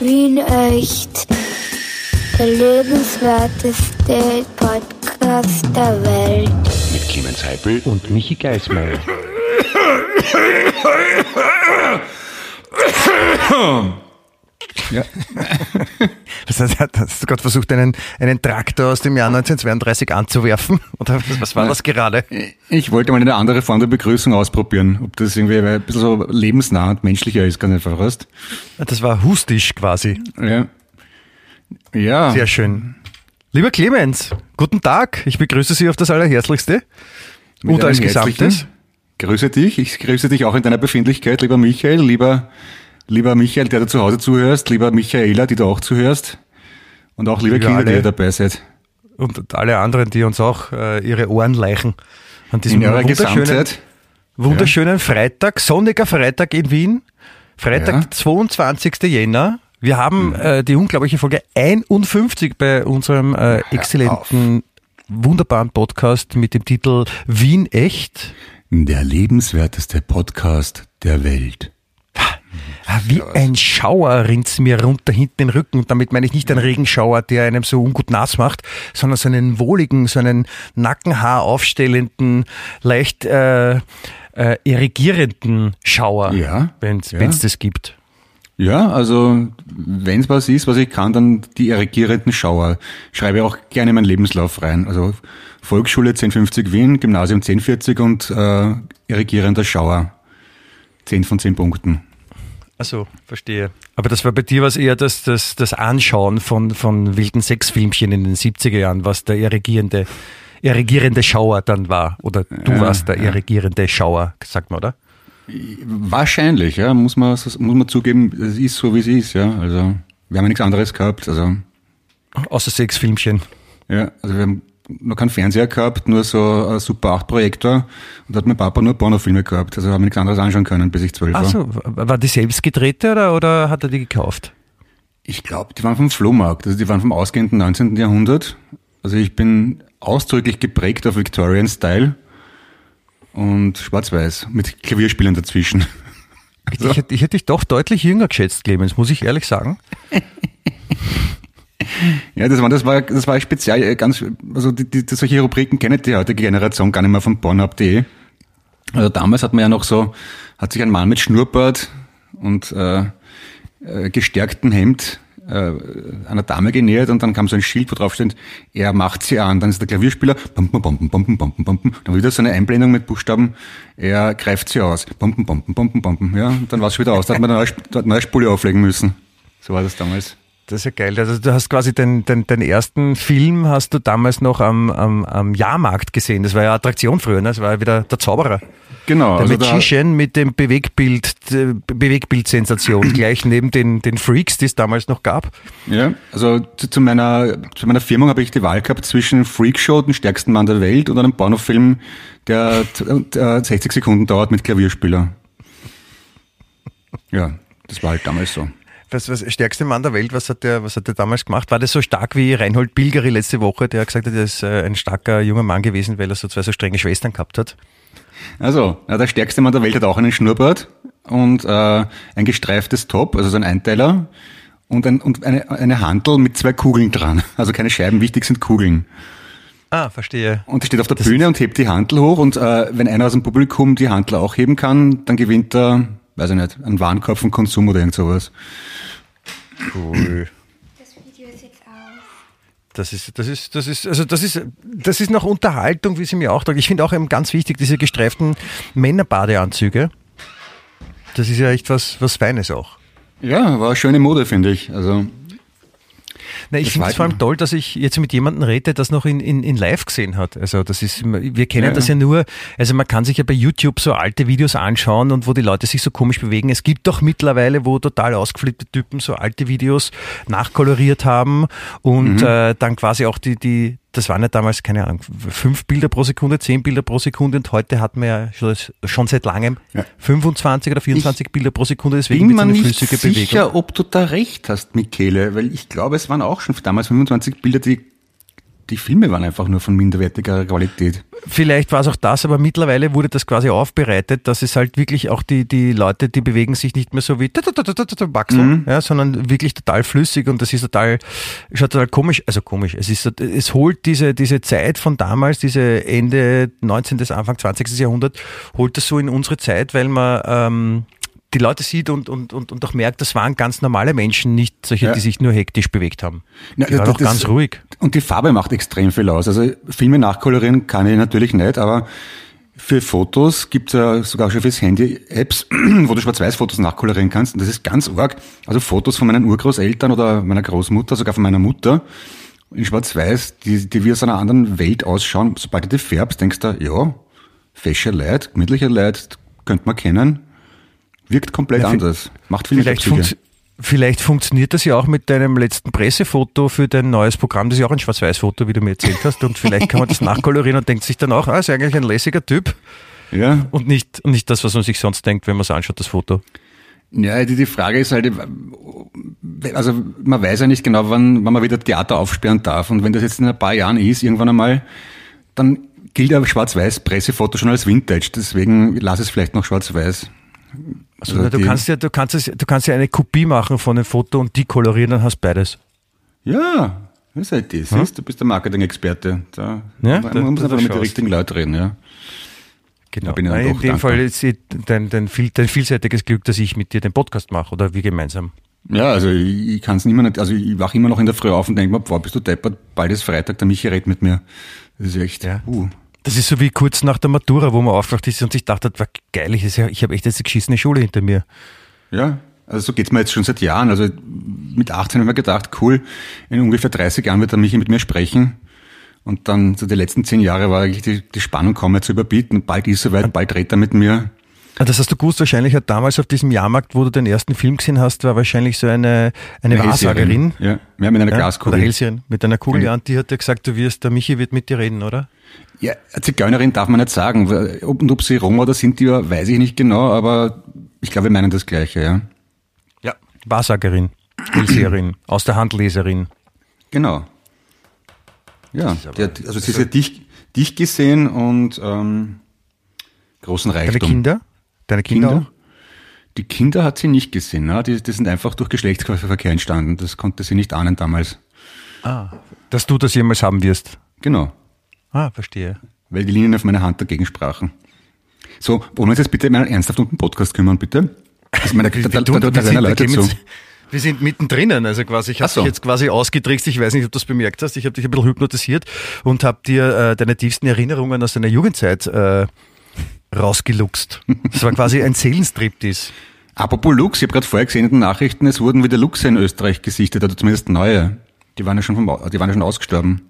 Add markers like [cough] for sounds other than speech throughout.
Wien echt. Der lebenswerteste Podcast der Welt. Mit Clemens Heipel und Michi Geismeier. Ja. [laughs] Was heißt, hast du gerade versucht, einen, einen Traktor aus dem Jahr 1932 anzuwerfen? Oder was war das gerade? Ich wollte mal eine andere Form der Begrüßung ausprobieren, ob das irgendwie ein bisschen so lebensnah und menschlicher ist, ganz einfach, weißt Das war hustisch quasi. Ja. Ja. Sehr schön. Lieber Clemens, guten Tag. Ich begrüße Sie auf das Allerherzlichste. Mit und als Gesamtes. Grüße dich. Ich grüße dich auch in deiner Befindlichkeit, lieber Michael, lieber, lieber Michael, der du zu Hause zuhörst, lieber Michaela, die du auch zuhörst. Und auch liebe Liebe Kinder, die alle. ihr dabei seid. Und alle anderen, die uns auch äh, ihre Ohren leichen. An diesem wunderschönen, Gesamtheit. wunderschönen Freitag, sonniger Freitag in Wien. Freitag, Ja. 22. Jänner. Wir haben äh, die unglaubliche Folge 51 bei unserem äh, exzellenten, wunderbaren Podcast mit dem Titel Wien echt. Der lebenswerteste Podcast der Welt. Ah, Wie ein Schauer rinnt's mir runter hinten den Rücken. Und damit meine ich nicht einen Regenschauer, der einem so ungut nass macht, sondern so einen wohligen, so einen Nackenhaar aufstellenden, leicht äh, äh, irrigierenden Schauer, Ja, wenn's ja. wenn's das gibt. Ja, also wenn es was ist, was ich kann, dann die irrigierenden Schauer. Schreibe auch gerne meinen Lebenslauf rein. Also Volksschule 1050 Wien, Gymnasium 1040 und äh, irrigierender Schauer. 10 von 10 Punkten. Also verstehe. Aber das war bei dir was eher das, das, das Anschauen von, von wilden Sexfilmchen in den 70er Jahren, was der irrigierende, irrigierende Schauer dann war. Oder du Ja, warst der ja. irrigierende Schauer, sagt man, oder? Wahrscheinlich, ja, muss man, muss man zugeben, es ist so, wie es ist, ja. Also wir haben ja nichts anderes gehabt. Also Außer Sexfilmchen. ja, also wir haben noch keinen Fernseher gehabt, nur so ein Super 8 Projektor und da hat mein Papa nur Pornofilme gehabt. Also haben wir nichts anderes anschauen können, bis ich zwölf war. Achso, war die selbst gedrehte oder, oder hat er die gekauft? Ich glaube, die waren vom Flohmarkt, also die waren vom ausgehenden 19. Jahrhundert. Also ich bin ausdrücklich geprägt auf Victorian Style und schwarz-weiß mit Klavierspielern dazwischen. Ich, hätte, ich hätte dich doch deutlich jünger geschätzt, Clemens, muss ich ehrlich sagen. [laughs] Ja, das war, das war, das war speziell äh, ganz, also die, die, solche Rubriken kennt die heutige Generation gar nicht mehr von Pornhub.de. Also damals hat man ja noch so, hat sich ein Mann mit Schnurrbart und äh, äh, gestärktem Hemd äh, einer Dame genähert und dann kam so ein Schild, wo drauf steht, er macht sie an. Dann ist der Klavierspieler, bumpen, bumpen, bumpen, bumpen, bumpen. Dann wieder so eine Einblendung mit Buchstaben, er greift sie aus. Bumpen, bumpen, bumpen, bumpen. Ja, und dann war es wieder aus. Da hat man eine neue, eine neue Spule auflegen müssen. So war das damals. Das ist ja geil. Also du hast quasi den, den, den ersten Film hast du damals noch am, am, am Jahrmarkt gesehen. Das war ja Attraktion früher, ne? Das war ja wieder der Zauberer. Genau. Der also Magician mit dem Bewegbild, äh, Bewegbildsensation, [clears throat] gleich neben den, den Freaks, die es damals noch gab. Ja, also zu, zu meiner zu meiner Firmung habe ich die Wahl gehabt zwischen Freakshow, den stärksten Mann der Welt, und einem Pornofilm, der äh, 60 Sekunden dauert mit Klavierspieler. Ja, das war halt damals so. Was, was stärkste Mann der Welt, was hat der, was hat der damals gemacht? War das so stark wie Reinhold Bilgeri letzte Woche, der gesagt hat, er ist äh, ein starker junger Mann gewesen, weil er so zwei so strenge Schwestern gehabt hat? Also, ja, der stärkste Mann der Welt hat auch einen Schnurrbart und äh, ein gestreiftes Top, also so ein Einteiler und, ein, und eine, eine Handel mit zwei Kugeln dran. [laughs] Also keine Scheiben, wichtig sind Kugeln. Ah, verstehe. Und er steht auf der Bühne und hebt die Handel hoch und äh, wenn einer aus dem Publikum die Handel auch heben kann, dann gewinnt er, weiß ich nicht, einen Warenkorb von Konsum oder irgend sowas. Cool. Das Video ist jetzt aus. Das ist, das ist, das ist, also das ist, das ist noch Unterhaltung, wie sie mir auch sagt. Ich finde auch eben ganz wichtig, diese gestreiften Männerbadeanzüge. Das ist ja echt was, was Feines auch. Ja, war eine schöne Mode, finde ich. Also, Na, ich finde es vor allem toll, dass ich jetzt mit jemandem rede, der das noch in, in, in live gesehen hat. Also das ist, wir kennen Ja. das ja nur, also man kann sich ja bei YouTube so alte Videos anschauen und wo die Leute sich so komisch bewegen. Es gibt doch mittlerweile, wo total ausgeflippte Typen so alte Videos nachkoloriert haben und äh, dann quasi auch die, die, das waren ja damals, keine Ahnung, fünf Bilder pro Sekunde, zehn Bilder pro Sekunde und heute hat man ja schon, schon seit langem Ja. 25 oder 24 Bilder pro Sekunde, deswegen bin so mir nicht sicher, Bewegung. ob du da recht hast, Michele, weil ich glaube, es waren auch schon damals 25 Bilder, die die Filme waren einfach nur von minderwertiger Qualität. Vielleicht war es auch das, aber mittlerweile wurde das quasi aufbereitet, dass es halt wirklich auch die, die Leute, die bewegen sich nicht mehr so wie Baxel, mhm. ja, sondern wirklich total flüssig und das ist total, schaut total komisch, also komisch, es ist, es holt diese, diese Zeit von damals, diese Ende 19. Anfang 20. Jahrhundert, holt das so in unsere Zeit, weil man, ähm, die Leute sieht und, und, und, und auch merkt, das waren ganz normale Menschen, nicht solche, ja. die sich nur hektisch bewegt haben. Ja, die waren auch ganz ruhig. Und die Farbe macht extrem viel aus. Also Filme nachkolorieren kann ich natürlich nicht, aber für Fotos gibt es ja sogar schon fürs Handy Apps, [clears throat] wo du Schwarz-Weiß-Fotos nachkolorieren kannst. Und das ist ganz arg. Also Fotos von meinen Urgroßeltern oder meiner Großmutter, sogar von meiner Mutter in Schwarz-Weiß, die, die wie aus einer anderen Welt ausschauen. Sobald du die färbst, denkst du, ja, fesche Leid, gemütliche Leid, könnte man kennen. Wirkt komplett ja, anders. Macht viel vielleicht, funktio vielleicht funktioniert das ja auch mit deinem letzten Pressefoto für dein neues Programm. Das ist ja auch ein Schwarz-Weiß-Foto, wie du mir erzählt hast. Und vielleicht kann man das [laughs] nachkolorieren und denkt sich dann auch, ah, ist eigentlich ein lässiger Typ. Ja. Und nicht, nicht das, was man sich sonst denkt, wenn man es anschaut, das Foto. Ja, die, die Frage ist halt, also man weiß ja nicht genau, wann, wann man wieder Theater aufsperren darf. Und wenn das jetzt in ein paar Jahren ist, irgendwann einmal, dann gilt ja Schwarz-Weiß-Pressefoto schon als Vintage. Deswegen lass es vielleicht noch Schwarz-Weiß. Also, du kannst ja, du kannst es, du kannst ja eine Kopie machen von dem Foto und die kolorieren, dann hast du beides. Ja, das ist halt das. Hm? Du bist der Marketing-Experte. Da ja, man, man muss einfach mit den richtigen Leuten reden, ja. Genau. in dem dankbar. Fall ist dein, dein, dein vielseitiges Glück, dass ich mit dir den Podcast mache oder wir gemeinsam. Ja, also ich, ich kann es immer nicht, also ich wache immer noch in der Früh auf und denke mir, boah, bist du deppert, bald ist Freitag, der Michi redet mit mir. Das ist echt, ja. uh. Das ist so wie kurz nach der Matura, wo man aufwacht ist und sich dachte, war geil, ich, ich habe echt jetzt eine geschissene Schule hinter mir. Ja, also so geht's mir jetzt schon seit Jahren. Also mit 18 haben wir gedacht, cool, in ungefähr 30 Jahren wird er Michi mit mir sprechen. Und dann so die letzten zehn Jahre war eigentlich die, die Spannung kaum mehr zu überbieten. Bald ist er soweit, bald redet er mit mir. Ah, das hast du gewusst, wahrscheinlich hat damals auf diesem Jahrmarkt, wo du den ersten Film gesehen hast, war wahrscheinlich so eine, eine, eine Wahrsagerin. Ja, ja, mit einer ja, Glaskugel. Oder mit einer Kugel, ja. und die hat ja gesagt, du wirst, der Michi wird mit dir reden, oder? Ja, Zigeunerin darf man nicht sagen. Ob, und ob sie Roma oder Sinti war, weiß ich nicht genau, aber ich glaube, wir meinen das Gleiche, ja. Ja, Wahrsagerin, Hellseherin, [clears throat] aus der Hand Leserin. Genau. Ja, hat, also sie ist ja dich, dich gesehen und ähm, großen Reichtum. Deine Kinder? Deine Kinder, Kinder? Die Kinder hat sie nicht gesehen. Ne? Die, die sind einfach durch Geschlechtsverkehr entstanden. Das konnte sie nicht ahnen damals. Ah, dass du das jemals haben wirst. Genau. Ah, verstehe. Weil die Linien auf meiner Hand dagegen sprachen. So, wollen wir uns jetzt bitte mal ernsthaft um den Podcast kümmern, bitte? Also meine, da, da, da, da, da Leute zu. Wir sind mittendrin, also quasi, ich habe so. dich jetzt quasi ausgetrickst, ich weiß nicht, ob du das bemerkt hast, ich habe dich ein bisschen hypnotisiert und habe dir äh, deine tiefsten Erinnerungen aus deiner Jugendzeit äh, rausgeluchst. Das war quasi ein Seelenstriptease. Apropos Lux, ich habe gerade vorher gesehen in den Nachrichten, es wurden wieder Luchse in Österreich gesichtet, oder zumindest neue. Die waren ja schon, vom, die waren ja schon ausgestorben.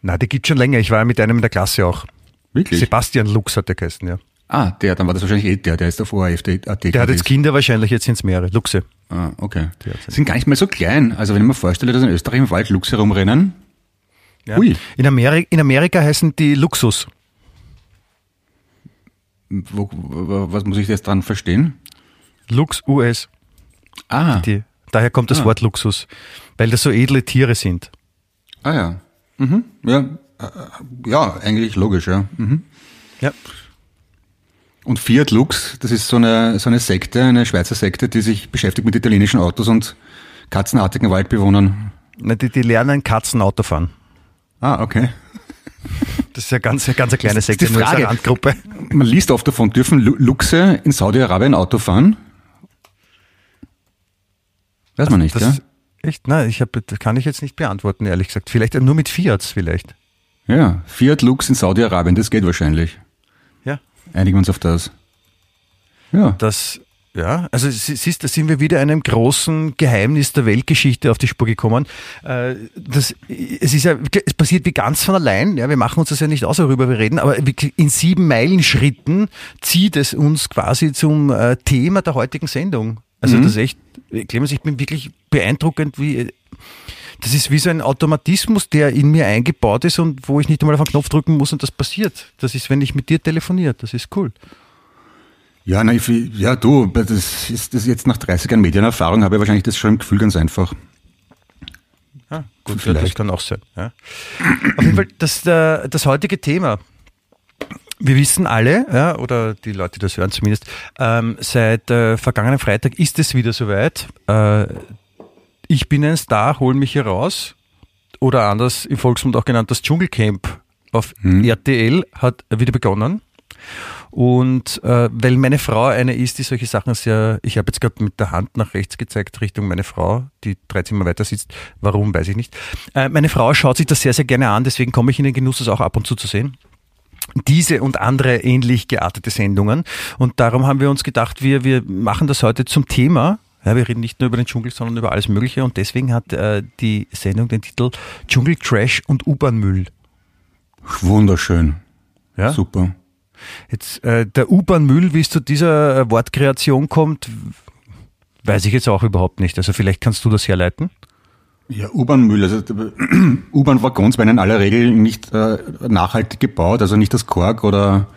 Na, die gibt schon länger. Ich war ja mit einem in der Klasse auch. Wirklich? Sebastian Lux hat der geheißen, ja. Ah, der, dann war das wahrscheinlich eh der, der ist auf ORF. Der, der, der hat jetzt Kinder wahrscheinlich, jetzt sind es mehrere. Luchse. Ah, okay. Die sind gar nicht mehr so klein. Also wenn ich mir vorstelle, dass in Österreich im Wald Luchse rumrennen. Ja. Ui. In, Ameri in Amerika heißen die Luxus. Wo, was muss ich jetzt dran verstehen? Lux US. Ah. Die, daher kommt das ah. Wort Luxus, weil das so edle Tiere sind. Ah ja. Mhm. Ja, äh, ja, eigentlich logisch, ja. Mhm. Ja. Und Fiat Lux, das ist so eine, so eine Sekte, eine Schweizer Sekte, die sich beschäftigt mit italienischen Autos und katzenartigen Waldbewohnern. Na, die, die lernen Katzenauto fahren. Ah, okay. Das ist ja ganz, ganz eine kleine Sekte, die Frage. Randgruppe. Man liest oft davon, dürfen Luchse in Saudi-Arabien Auto fahren? Weiß man nicht, das, ja? Echt? Nein, ich hab, das kann ich jetzt nicht beantworten, ehrlich gesagt. Vielleicht nur mit Fiats, vielleicht. Ja, Fiat Lux in Saudi-Arabien, das geht wahrscheinlich. Ja. Einigen wir uns auf das. Ja. Das, ja, also siehst, da sind wir wieder einem großen Geheimnis der Weltgeschichte auf die Spur gekommen. Äh, das, es ist ja, es passiert wie ganz von allein. Ja, wir machen uns das ja nicht aus, worüber wir reden, aber in sieben Meilenschritten zieht es uns quasi zum äh, Thema der heutigen Sendung. Also mhm. das ist echt, Clemens, ich bin wirklich beeindruckend, wie das ist wie so ein Automatismus, der in mir eingebaut ist und wo ich nicht einmal auf den Knopf drücken muss und das passiert. Das ist, wenn ich mit dir telefoniere. Das ist cool. Ja, na, ich, ja, du, das ist das jetzt nach 30 Jahren Medienerfahrung habe ich wahrscheinlich das schon im Gefühl ganz einfach. Ah, gut, ja, das kann auch sein. Ja. Auf jeden Fall, das, äh, das heutige Thema. Wir wissen alle, ja, oder die Leute, die das hören zumindest, ähm, seit äh, vergangenen Freitag ist es wieder soweit. Äh, ich bin ein Star, hol mich hier raus. Oder anders im Volksmund auch genannt, das Dschungelcamp auf hm. RTL hat wieder begonnen. Und äh, weil meine Frau eine ist, die solche Sachen sehr, ich habe jetzt gerade mit der Hand nach rechts gezeigt Richtung meine Frau, die drei Zimmer weiter sitzt. Warum, weiß ich nicht. Äh, meine Frau schaut sich das sehr, sehr gerne an, deswegen komme ich in den Genuss, das auch ab und zu zu sehen diese und andere ähnlich geartete Sendungen. Und darum haben wir uns gedacht, wir, wir machen das heute zum Thema. Ja, wir reden nicht nur über den Dschungel, sondern über alles Mögliche. Und deswegen hat äh, die Sendung den Titel Dschungel Trash und U-Bahn-Müll. Wunderschön. Ja? Super. Jetzt äh, der U-Bahn-Müll, wie es zu dieser äh, Wortkreation kommt, weiß ich jetzt auch überhaupt nicht. Also vielleicht kannst du das herleiten. Ja, U-Bahn-Müll. Also [clears throat] U-Bahn-Waggons werden in aller Regel nicht äh, nachhaltig gebaut, also nicht aus Kork oder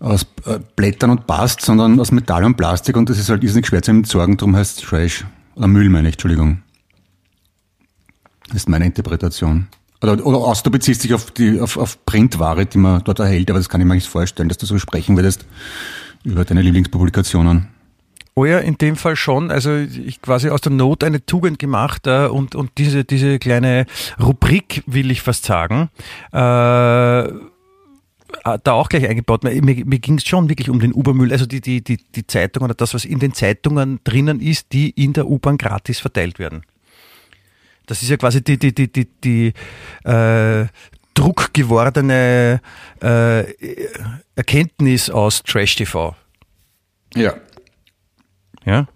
aus äh, Blättern und Bast, sondern aus Metall und Plastik und das ist halt irrsinnig schwer zu entsorgen, darum heißt es Trash. Oder Müll meine ich, Entschuldigung. Das ist meine Interpretation. Oder, oder außer du beziehst dich auf die auf, auf Printware, die man dort erhält, aber das kann ich mir nicht vorstellen, dass du so sprechen würdest über deine Lieblingspublikationen. Oh ja, in dem Fall schon. Also ich quasi aus der Not eine Tugend gemacht äh, und, und diese, diese kleine Rubrik, will ich fast sagen, äh, da auch gleich eingebaut. Mir, mir ging es schon wirklich um den U-Bahn-Müll, also die, die, die, die Zeitung oder das, was in den Zeitungen drinnen ist, die in der U-Bahn gratis verteilt werden. Das ist ja quasi die, die, die, die, die äh, druckgewordene äh, Erkenntnis aus Trash TV. Ja. Ja.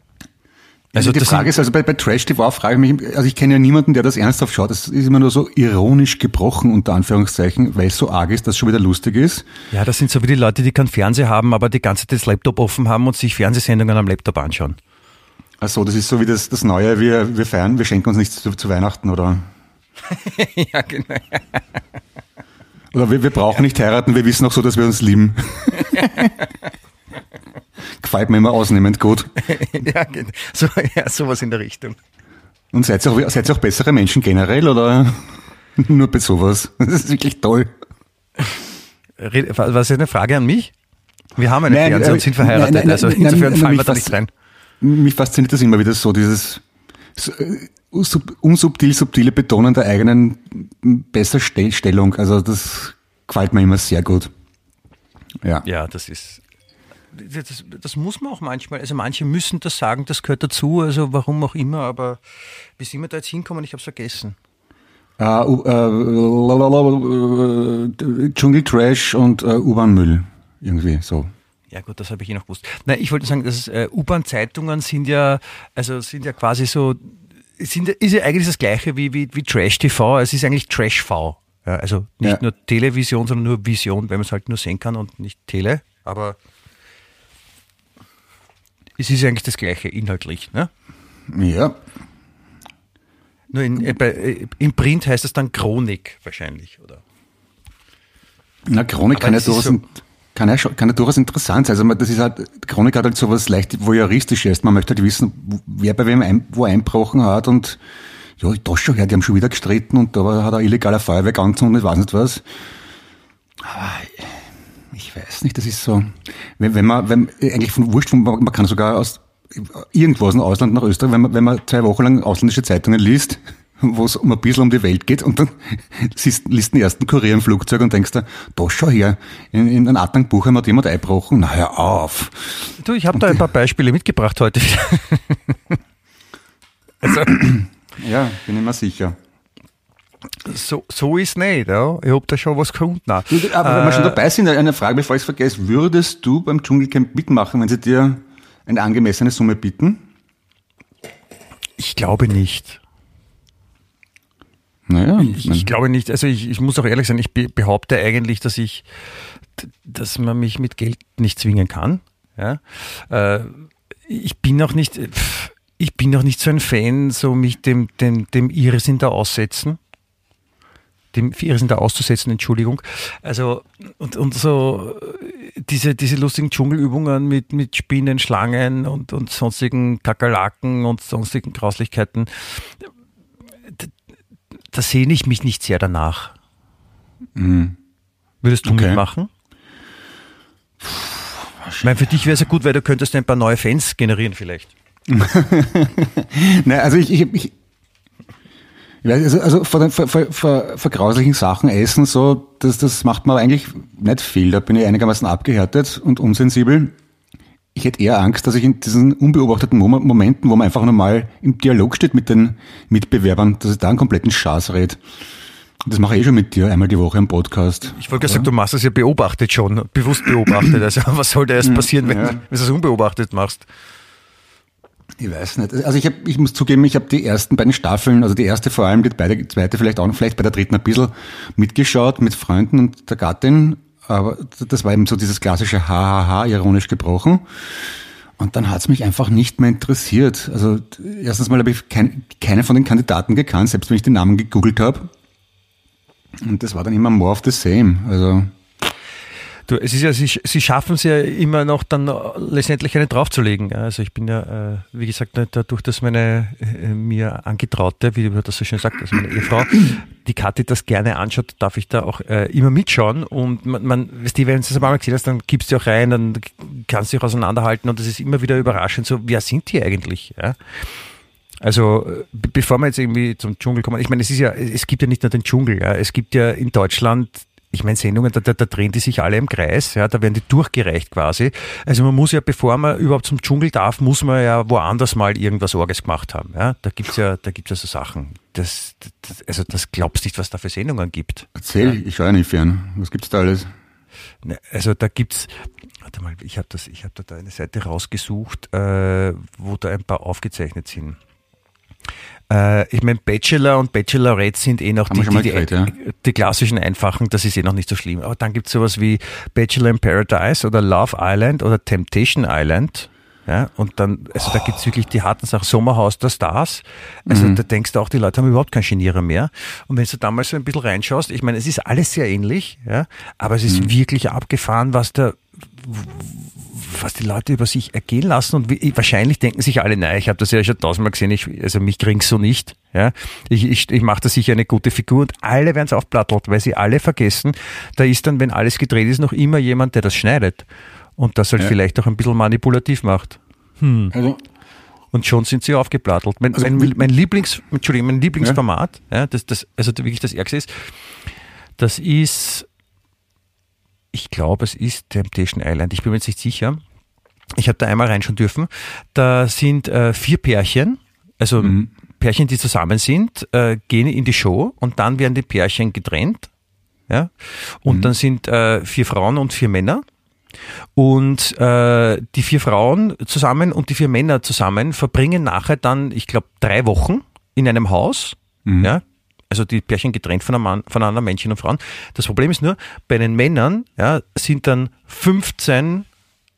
Also, also die Frage ist, also bei, bei Trash TV frage ich mich, also ich kenne ja niemanden, der das ernsthaft schaut. Das ist immer nur so ironisch gebrochen, unter Anführungszeichen, weil es so arg ist, dass es schon wieder lustig ist. Ja, das sind so wie die Leute, die keinen Fernseher haben, aber die ganze Zeit das Laptop offen haben und sich Fernsehsendungen am Laptop anschauen. Ach so, das ist so wie das, das Neue, wir, wir feiern, wir schenken uns nichts zu, zu Weihnachten, oder? [laughs] ja, genau. Oder wir, wir brauchen ja. nicht heiraten, wir wissen auch so, dass wir uns lieben. [laughs] Gefällt mir immer ausnehmend gut. [laughs] ja, genau. so, ja, sowas in der Richtung. Und seid ihr auch, seid ihr auch bessere Menschen generell oder nur bei sowas? Das ist wirklich toll. Was ist eine Frage an mich? Wir haben eine nein, Fernseher und sind verheiratet, nein, nein, also insofern fallen wir da nicht rein mich fasziniert das immer wieder so, dieses äh, unsubtil, subtile Betonen der eigenen Besserstellung. Also das gefällt mir immer sehr gut. Ja, ja das ist das, das, muss man auch manchmal, also manche müssen das sagen, das gehört dazu, also warum auch immer, aber wie sind wir da jetzt hinkommen, ich habe es vergessen. Uh, uh, Dschungeltrash und uh, U-Bahn-Müll, irgendwie so. Ja gut, das habe ich eh noch gewusst. Nein, ich wollte sagen, dass äh, U-Bahn-Zeitungen sind ja, also sind ja quasi so, sind, ist ja eigentlich das gleiche wie, wie, wie Trash-TV. Es ist eigentlich Trash-V. Ja, also nicht ja. nur Television, sondern nur Vision, weil man es halt nur sehen kann und nicht Tele. Aber es ist eigentlich das gleiche inhaltlich. Ne? Ja. Nur in, äh, bei, äh, im Print heißt es dann Chronik wahrscheinlich, oder? Na, Chronik kann ja durchaus so, kann ja, kann ja durchaus interessant sein. Also das ist halt, Chronik hat halt so was leicht voyeuristisches. Man möchte halt wissen, wer bei wem ein, wo einbrochen hat und ja, da schon her, die haben schon wieder gestritten und da hat ein illegaler Feuerwerk angezündet, ich weiß nicht was. Aber ich weiß nicht, das ist so, wenn, wenn man, wenn, eigentlich von Wurscht, man kann sogar aus irgendwo aus dem Ausland nach Österreich, wenn man, wenn man zwei Wochen lang ausländische Zeitungen liest, wo es um ein bisschen um die Welt geht und dann [laughs] siehst, liest den ersten Kurier im Flugzeug und denkst dir, da schau her, in, in ein Atangbuch hat jemand einbrochen, na hör auf. Du, ich habe da ein paar Beispiele mitgebracht heute. [laughs] also, [clears throat] ja, bin ich mir sicher. So, so ist nicht, ja. Ich habe da schon was gefunden. Aber wenn wir schon äh, dabei sind, eine Frage, bevor ich es vergesse. Würdest du beim Dschungelcamp mitmachen, wenn sie dir eine angemessene Summe bieten? Ich glaube nicht. Naja, ich, ich glaube nicht, also ich, ich muss auch ehrlich sein, ich behaupte eigentlich, dass ich, dass man mich mit Geld nicht zwingen kann. Ja? Äh, ich bin auch nicht, ich bin auch nicht so ein Fan, so mich dem, dem, dem Irrsinn da aussetzen. Dem Irrsinn da auszusetzen, Entschuldigung. Also, und, und so diese, diese lustigen Dschungelübungen mit, mit Spinnen, Schlangen und, und sonstigen Kakerlaken und sonstigen Grauslichkeiten da sehne ich mich nicht sehr danach. Mhm. Würdest du Okay. mitmachen? Ich meine, für dich wäre es ja gut, weil du könntest ein paar neue Fans generieren vielleicht. [laughs] Nein, also ich, ich, ich, also, also vor, den, vor, vor, vor, grauslichen Sachen essen, so, das, das macht mir eigentlich nicht viel. Da bin ich einigermaßen abgehärtet und unsensibel. Ich hätte eher Angst, dass ich in diesen unbeobachteten Mom- Momenten, wo man einfach normal im Dialog steht mit den Mitbewerbern, dass ich da einen kompletten Schaß rede. Und Das mache ich eh schon mit dir, einmal die Woche im Podcast. Ich wollte gerade sagen, du machst das ja beobachtet schon, bewusst beobachtet. Also [laughs] was soll da erst passieren, wenn, ja. wenn du es unbeobachtet machst? Ich weiß nicht. Also ich, hab, ich muss zugeben, ich habe die ersten beiden Staffeln, also die erste vor allem, die beide, die zweite vielleicht auch noch, vielleicht bei der dritten ein bisschen mitgeschaut mit Freunden und der Gattin. Aber das war eben so dieses klassische Hahaha, ironisch gebrochen. Und dann hat's mich einfach nicht mehr interessiert. Also erstens mal habe ich kein, keine von den Kandidaten gekannt, selbst wenn ich den Namen gegoogelt habe. Und das war dann immer more of the same. Also Du, es ist ja, sie, sie schaffen es ja immer noch dann letztendlich eine draufzulegen. Also ich bin ja, äh, wie gesagt, dadurch, dass meine äh, mir angetraute, wie du das so schön sagt, also meine Ehefrau, die Kathi das gerne anschaut, darf ich da auch äh, immer mitschauen. Und man, man weißt du, wenn du das einmal gesehen hast, dann gibst du auch rein, dann kannst du dich auseinanderhalten und es ist immer wieder überraschend, so, wer sind die eigentlich? Ja? Also äh, be- bevor wir jetzt irgendwie zum Dschungel kommen, ich meine, es ist ja, es gibt ja nicht nur den Dschungel, ja, es gibt ja in Deutschland, ich meine, Sendungen, da, da, da drehen die sich alle im Kreis, ja, da werden die durchgereicht quasi. Also man muss ja, bevor man überhaupt zum Dschungel darf, muss man ja woanders mal irgendwas Orges gemacht haben. Ja. Da gibt's ja, da gibt's ja so Sachen. Das, das, also das glaubst nicht, was da für Sendungen gibt. erzähl, ich schaue ja nicht fern. Was gibt's da alles? Ne, Also da gibt's, warte mal, ich habe das, ich habe da, da eine Seite rausgesucht, äh, wo da ein paar aufgezeichnet sind. Äh, ich meine, Bachelor und Bachelorette sind eh noch die, schon mal die, die, geredet, die klassischen einfachen, das ist eh noch nicht so schlimm. Aber dann gibt's sowas wie Bachelor in Paradise oder Love Island oder Temptation Island. Ja, und dann, also da gibt's wirklich die harten Sachen, Sommerhaus der Stars. Also Mhm. da denkst du auch, die Leute haben überhaupt keinen Genierer mehr. Und wenn du damals so ein bisschen reinschaust, ich meine, es ist alles sehr ähnlich, ja, aber es Mhm. ist wirklich abgefahren, was da, was die Leute über sich ergehen lassen und wie, wahrscheinlich denken sich alle, nein, ich habe das ja schon tausendmal gesehen, ich, also mich kriegst so nicht. Ja? Ich, ich, ich mache da sicher eine gute Figur und alle werden es aufplattelt, weil sie alle vergessen, da ist dann, wenn alles gedreht ist, noch immer jemand, der das schneidet und das halt Ja. vielleicht auch ein bisschen manipulativ macht. Also, Und schon sind sie aufgeplattelt. Mein, Also mein, mein Lieblings, Entschuldigung, mein Lieblingsformat, ja. das, das, also wirklich das Ärgste ist, das ist, ich glaube, es ist Temptation Island. Ich bin mir jetzt nicht sicher. Ich habe da einmal reinschauen dürfen. Da sind äh, vier Pärchen, also Pärchen, die zusammen sind, äh, gehen in die Show und dann werden die Pärchen getrennt. Ja? Und dann sind äh, vier Frauen und vier Männer. Und äh, die vier Frauen zusammen und die vier Männer zusammen verbringen nachher dann, ich glaube, drei Wochen in einem Haus. Ja, also die Pärchen getrennt voneinander, voneinander, Männchen und Frauen. Das Problem ist nur, bei den Männern ja, sind dann 15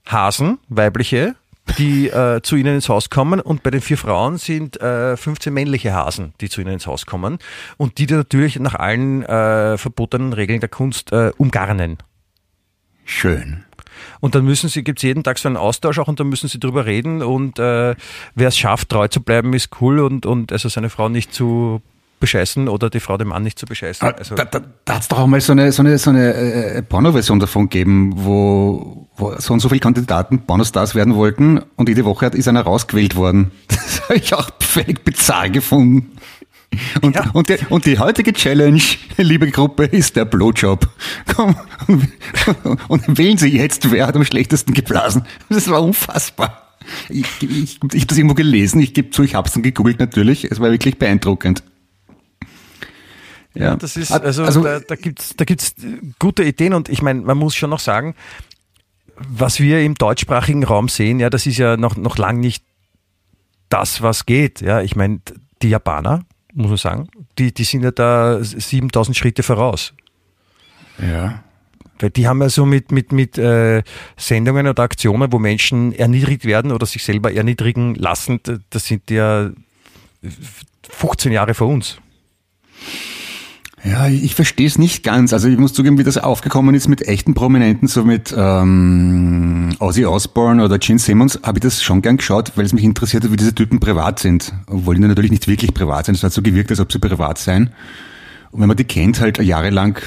Hasen, weibliche, die äh, zu ihnen ins Haus kommen und bei den vier Frauen sind äh, 15 männliche Hasen, die zu ihnen ins Haus kommen und die dann natürlich nach allen äh, verbotenen Regeln der Kunst äh, umgarnen. schön. Und dann müssen sie, gibt's jeden Tag so einen Austausch auch und dann müssen sie drüber reden und äh, wer es schafft, treu zu bleiben, ist cool und, und also seine Frau nicht zu bescheißen oder die Frau dem Mann nicht zu bescheißen. Ah, Also, da da, da hat es doch auch mal so eine, so eine, so eine äh, Porno-Version davon gegeben, wo, wo so und so viele Kandidaten Pornostars werden wollten und jede Woche hat, ist einer rausgewählt worden. [laughs] Das habe ich auch völlig bizarr gefunden. Und, Ja. und, die, und die heutige Challenge, liebe Gruppe, ist der Blowjob. Komm, und, und wählen Sie jetzt, wer hat am schlechtesten geblasen. Das war unfassbar. Ich, ich, ich habe das irgendwo gelesen, ich gebe zu, ich habe es dann gegoogelt natürlich. Es war wirklich beeindruckend. Ja, das ist, Hat- also, also- da, da gibt's da gibt's gute Ideen und ich meine, man muss schon noch sagen, was wir im deutschsprachigen Raum sehen, ja, das ist ja noch, noch lang nicht das, was geht. Ja, ich meine, die Japaner, muss man sagen, die, die sind ja da 7000 Schritte voraus. Ja. Weil die haben ja so mit, mit, mit äh, Sendungen oder Aktionen, wo Menschen erniedrigt werden oder sich selber erniedrigen lassen, das sind ja 15 Jahre vor uns. Ja, ich verstehe es nicht ganz. Also ich muss zugeben, wie das aufgekommen ist mit echten Prominenten, so mit ähm, Ozzy Osbourne oder Gene Simmons, habe ich das schon gern geschaut, weil es mich interessiert hat, wie diese Typen privat sind. Obwohl die natürlich nicht wirklich privat sind. Es hat so gewirkt, als ob sie privat seien. Und wenn man die kennt halt jahrelang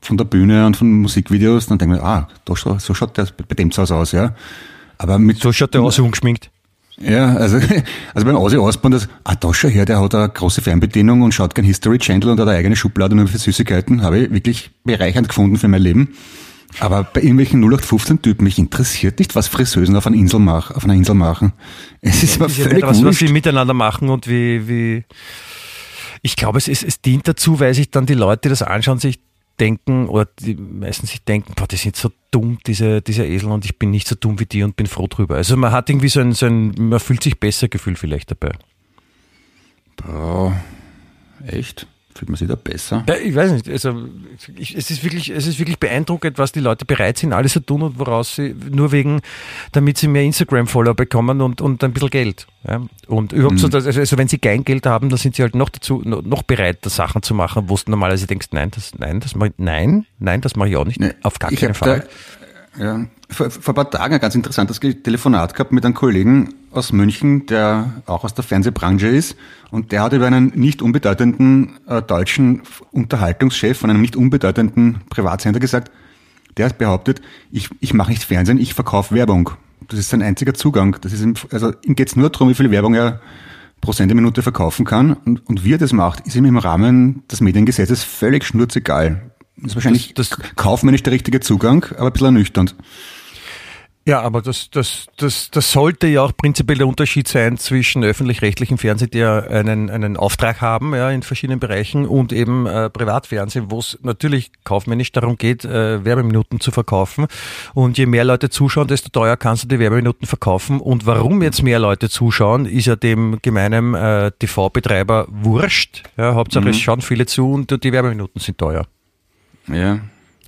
von der Bühne und von Musikvideos, dann denkt man, ah, so, so schaut der bei dem zu Hause aus, ja. Aber mit so schaut der aus ungeschminkt. Ja, also, [laughs] also beim Ozzy Osbourne, das, ah, da schau her, der hat eine große Fernbedienung und schaut kein History Channel und hat eine eigene Schublade nur für Süßigkeiten, habe ich wirklich bereichernd gefunden für mein Leben. Aber bei irgendwelchen 0815-Typen, mich interessiert nicht, was Friseusen auf einer Insel, mach, auf einer Insel machen. Es ist aber völlig ja was, was sie miteinander machen und wie, wie, ich glaube, es, es, es dient dazu, weil sich dann die Leute, die das anschauen, sich denken oder die meisten sich denken, boah, die sind so dumm, diese, diese Esel und ich bin nicht so dumm wie die und bin froh drüber. Also man hat irgendwie so ein, so ein man fühlt sich besser Gefühl vielleicht dabei. Boah, echt? Fühlt man sich da besser? Ja, ich weiß nicht. Also ich, es ist wirklich, es ist wirklich beeindruckend, was die Leute bereit sind, alles zu tun und woraus sie nur wegen, damit sie mehr Instagram-Follower bekommen und, und ein bisschen Geld. Ja? Und überhaupt mhm. so, dass, also, wenn sie kein Geld haben, dann sind sie halt noch dazu, noch bereit, Sachen zu machen, wo du normalerweise denkst, nein, das, nein, das mache ich, nein, nein, das mache ich auch nicht. Nee, Auf gar keinen Fall. Da, ja, vor, vor ein paar Tagen ein ganz interessantes Telefonat gehabt mit einem Kollegen aus München, der auch aus der Fernsehbranche ist. Und der hat über einen nicht unbedeutenden äh, deutschen Unterhaltungschef von einem nicht unbedeutenden Privatsender gesagt, der hat behauptet, ich, ich mache nicht Fernsehen, ich verkaufe Werbung. Das ist sein einziger Zugang. Das ist ihm, also ihm geht es nur darum, wie viel Werbung er pro Sendeminute verkaufen kann. Und, und wie er das macht, ist ihm im Rahmen des Mediengesetzes völlig schnurzegal. Das ist wahrscheinlich das, das kaufmännisch der richtige Zugang, aber ein bisschen ernüchternd. Ja, aber das, das, das, das sollte ja auch prinzipiell der Unterschied sein zwischen öffentlich-rechtlichen Fernsehen, die ja einen, einen Auftrag haben ja, in verschiedenen Bereichen und eben äh, Privatfernsehen, wo es natürlich kaufmännisch darum geht, äh, Werbeminuten zu verkaufen. Und je mehr Leute zuschauen, desto teuer kannst du die Werbeminuten verkaufen. Und warum jetzt mehr Leute zuschauen, ist ja dem gemeinen äh, TV-Betreiber wurscht. Ja, Hauptsache mhm. es schauen viele zu und die Werbeminuten sind teuer. Ja.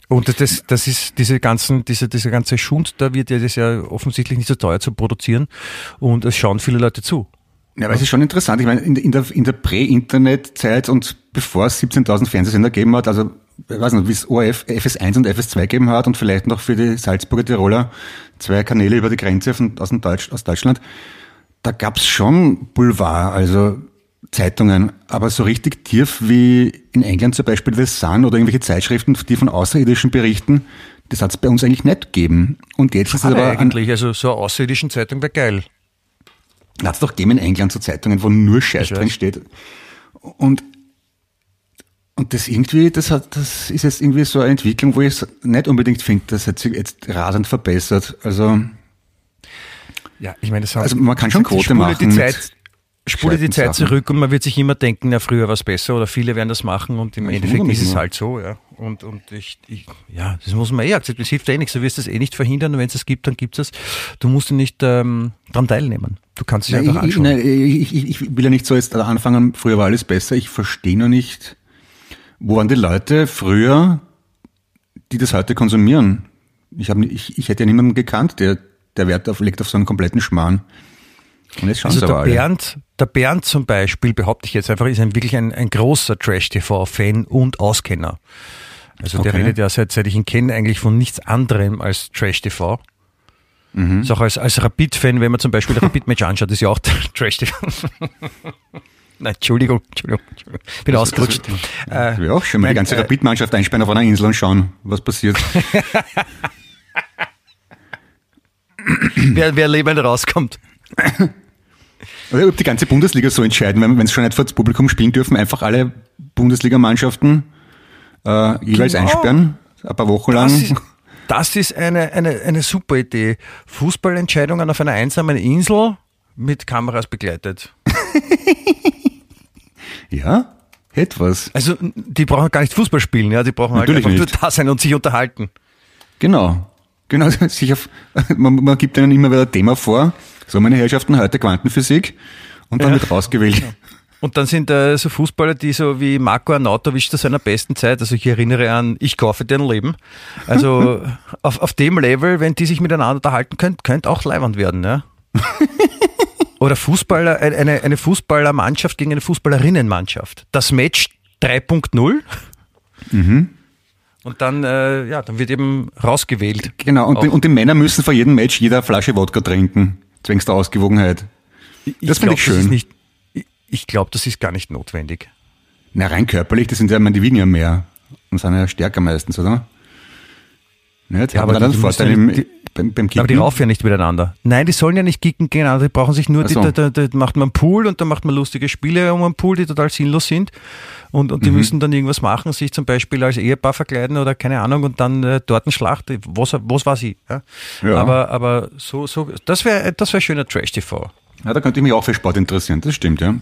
Und das, das ist diese ganzen, diese, diese ganze Schund, da wird ja das ja offensichtlich nicht so teuer zu produzieren und es schauen viele Leute zu. Ja, aber es ist schon interessant. Ich meine, in, in der, in der Prä-Internet-Zeit und bevor es 17.000 Fernsehsender gegeben hat, also ich weiß nicht, wie es ORF, FS1 und FS2 gegeben hat und vielleicht noch für die Salzburger Tiroler zwei Kanäle über die Grenze von, aus, Deutsch, aus Deutschland, da gab's schon Boulevard. Also Zeitungen, aber so richtig tief wie in England zum Beispiel The Sun oder irgendwelche Zeitschriften, die von Außerirdischen berichten, das hat es bei uns eigentlich nicht gegeben. Und jetzt ist es aber eigentlich, also so eine außerirdischen Zeitung wäre geil. Hat es doch gegeben in England so Zeitungen, wo nur Scheiß drin steht. Und und das irgendwie, das hat, das ist jetzt irgendwie so eine Entwicklung, wo ich es nicht unbedingt finde, das hat sich jetzt rasend verbessert. Also ja, ich meine, das also man kann schon Quote machen. Die Zeit, spule die Zeit Sachen. zurück und man wird sich immer denken, na früher war es besser oder viele werden das machen und im ich Endeffekt ist es halt so, ja. Und, und ich, ich, ja, das muss man eh akzeptieren. Es hilft eh nichts. Du wirst es eh nicht verhindern und wenn es es gibt, dann gibt es Du musst nicht ähm, daran teilnehmen. Du kannst es ja, einfach anschauen. Nein, ich, ich, ich will ja nicht so jetzt anfangen, früher war alles besser. Ich verstehe nur nicht, wo waren die Leute früher, die das heute konsumieren? Ich, hab, ich, ich hätte ja niemanden gekannt, der, der Wert auf, legt auf so einen kompletten Schmarrn. Und jetzt also der Bernd, der Bernd zum Beispiel, behaupte ich jetzt einfach, ist ein, wirklich ein, ein großer Trash-TV-Fan und Auskenner. Also okay. der redet ja seit, seit ich ihn kenne eigentlich von nichts anderem als Trash-TV. Mhm. So auch als, als Rapid-Fan, wenn man zum Beispiel Rapid-Match anschaut, ist ja auch Trash-TV. [laughs] Nein, Entschuldigung, Entschuldigung, Entschuldigung. bin das, ausgerutscht. Das, äh, auch schon mal die ganze äh, Rapid-Mannschaft einsperren auf einer Insel und schauen, was passiert. [laughs] wer, wer lebend rauskommt. [laughs] Oder ob die ganze Bundesliga so entscheiden, wenn es schon nicht vor das Publikum spielen dürfen, einfach alle Bundesligamannschaften äh, jeweils genau. einsperren, ein paar Wochen lang. Das ist, das ist eine, eine, eine super Idee. Fußballentscheidungen auf einer einsamen Insel mit Kameras begleitet. [laughs] ja, etwas. Also die brauchen gar nicht Fußball spielen, ja, die brauchen halt Natürlich halt einfach nicht. nur da sein und sich unterhalten. Genau. Genau, [laughs] sich auf, man, man gibt ihnen immer wieder ein Thema vor so, meine Herrschaften, heute Quantenphysik und dann ja. wird rausgewählt. Und dann sind äh, so Fußballer, die so wie Marco Arnautovic zu seiner besten Zeit, also ich erinnere an Ich kaufe dir ein Leben. Also [laughs] auf, auf dem Level, wenn die sich miteinander unterhalten können, könnte auch leibend werden. Ja? [laughs] Oder Fußballer, eine, eine Fußballermannschaft gegen eine Fußballerinnenmannschaft. Das Match 3.0 Und dann, äh, ja, dann wird eben rausgewählt. Genau, und, die, und die Männer müssen vor jedem Match jeder Flasche Wodka trinken. Zwingst der Ausgewogenheit. Das finde ich schön. ist nicht, ich- ich glaube, das ist gar nicht notwendig. Na, rein körperlich, das sind ja, meine, die wiegen ja mehr. Und sind ja stärker meistens, oder? Nicht? Ja, Hat aber man dann Vorteil im, ja- die- beim, beim Kicken? Aber die raufen ja nicht miteinander. Nein, die sollen ja nicht kicken gegeneinander. Die brauchen sich nur, die, so. da, da, da macht man einen Pool und dann macht man lustige Spiele um einen Pool, die total sinnlos sind. Und, und die Mhm. müssen dann irgendwas machen, sich zum Beispiel als Ehepaar verkleiden oder keine Ahnung und dann äh, dort eine Schlacht. Was, was war sie? Ja? Ja. Aber, aber so, so, das wäre das wär schöner Trash-TV. Ja, da könnte ich mich auch für Sport interessieren, das stimmt, ja.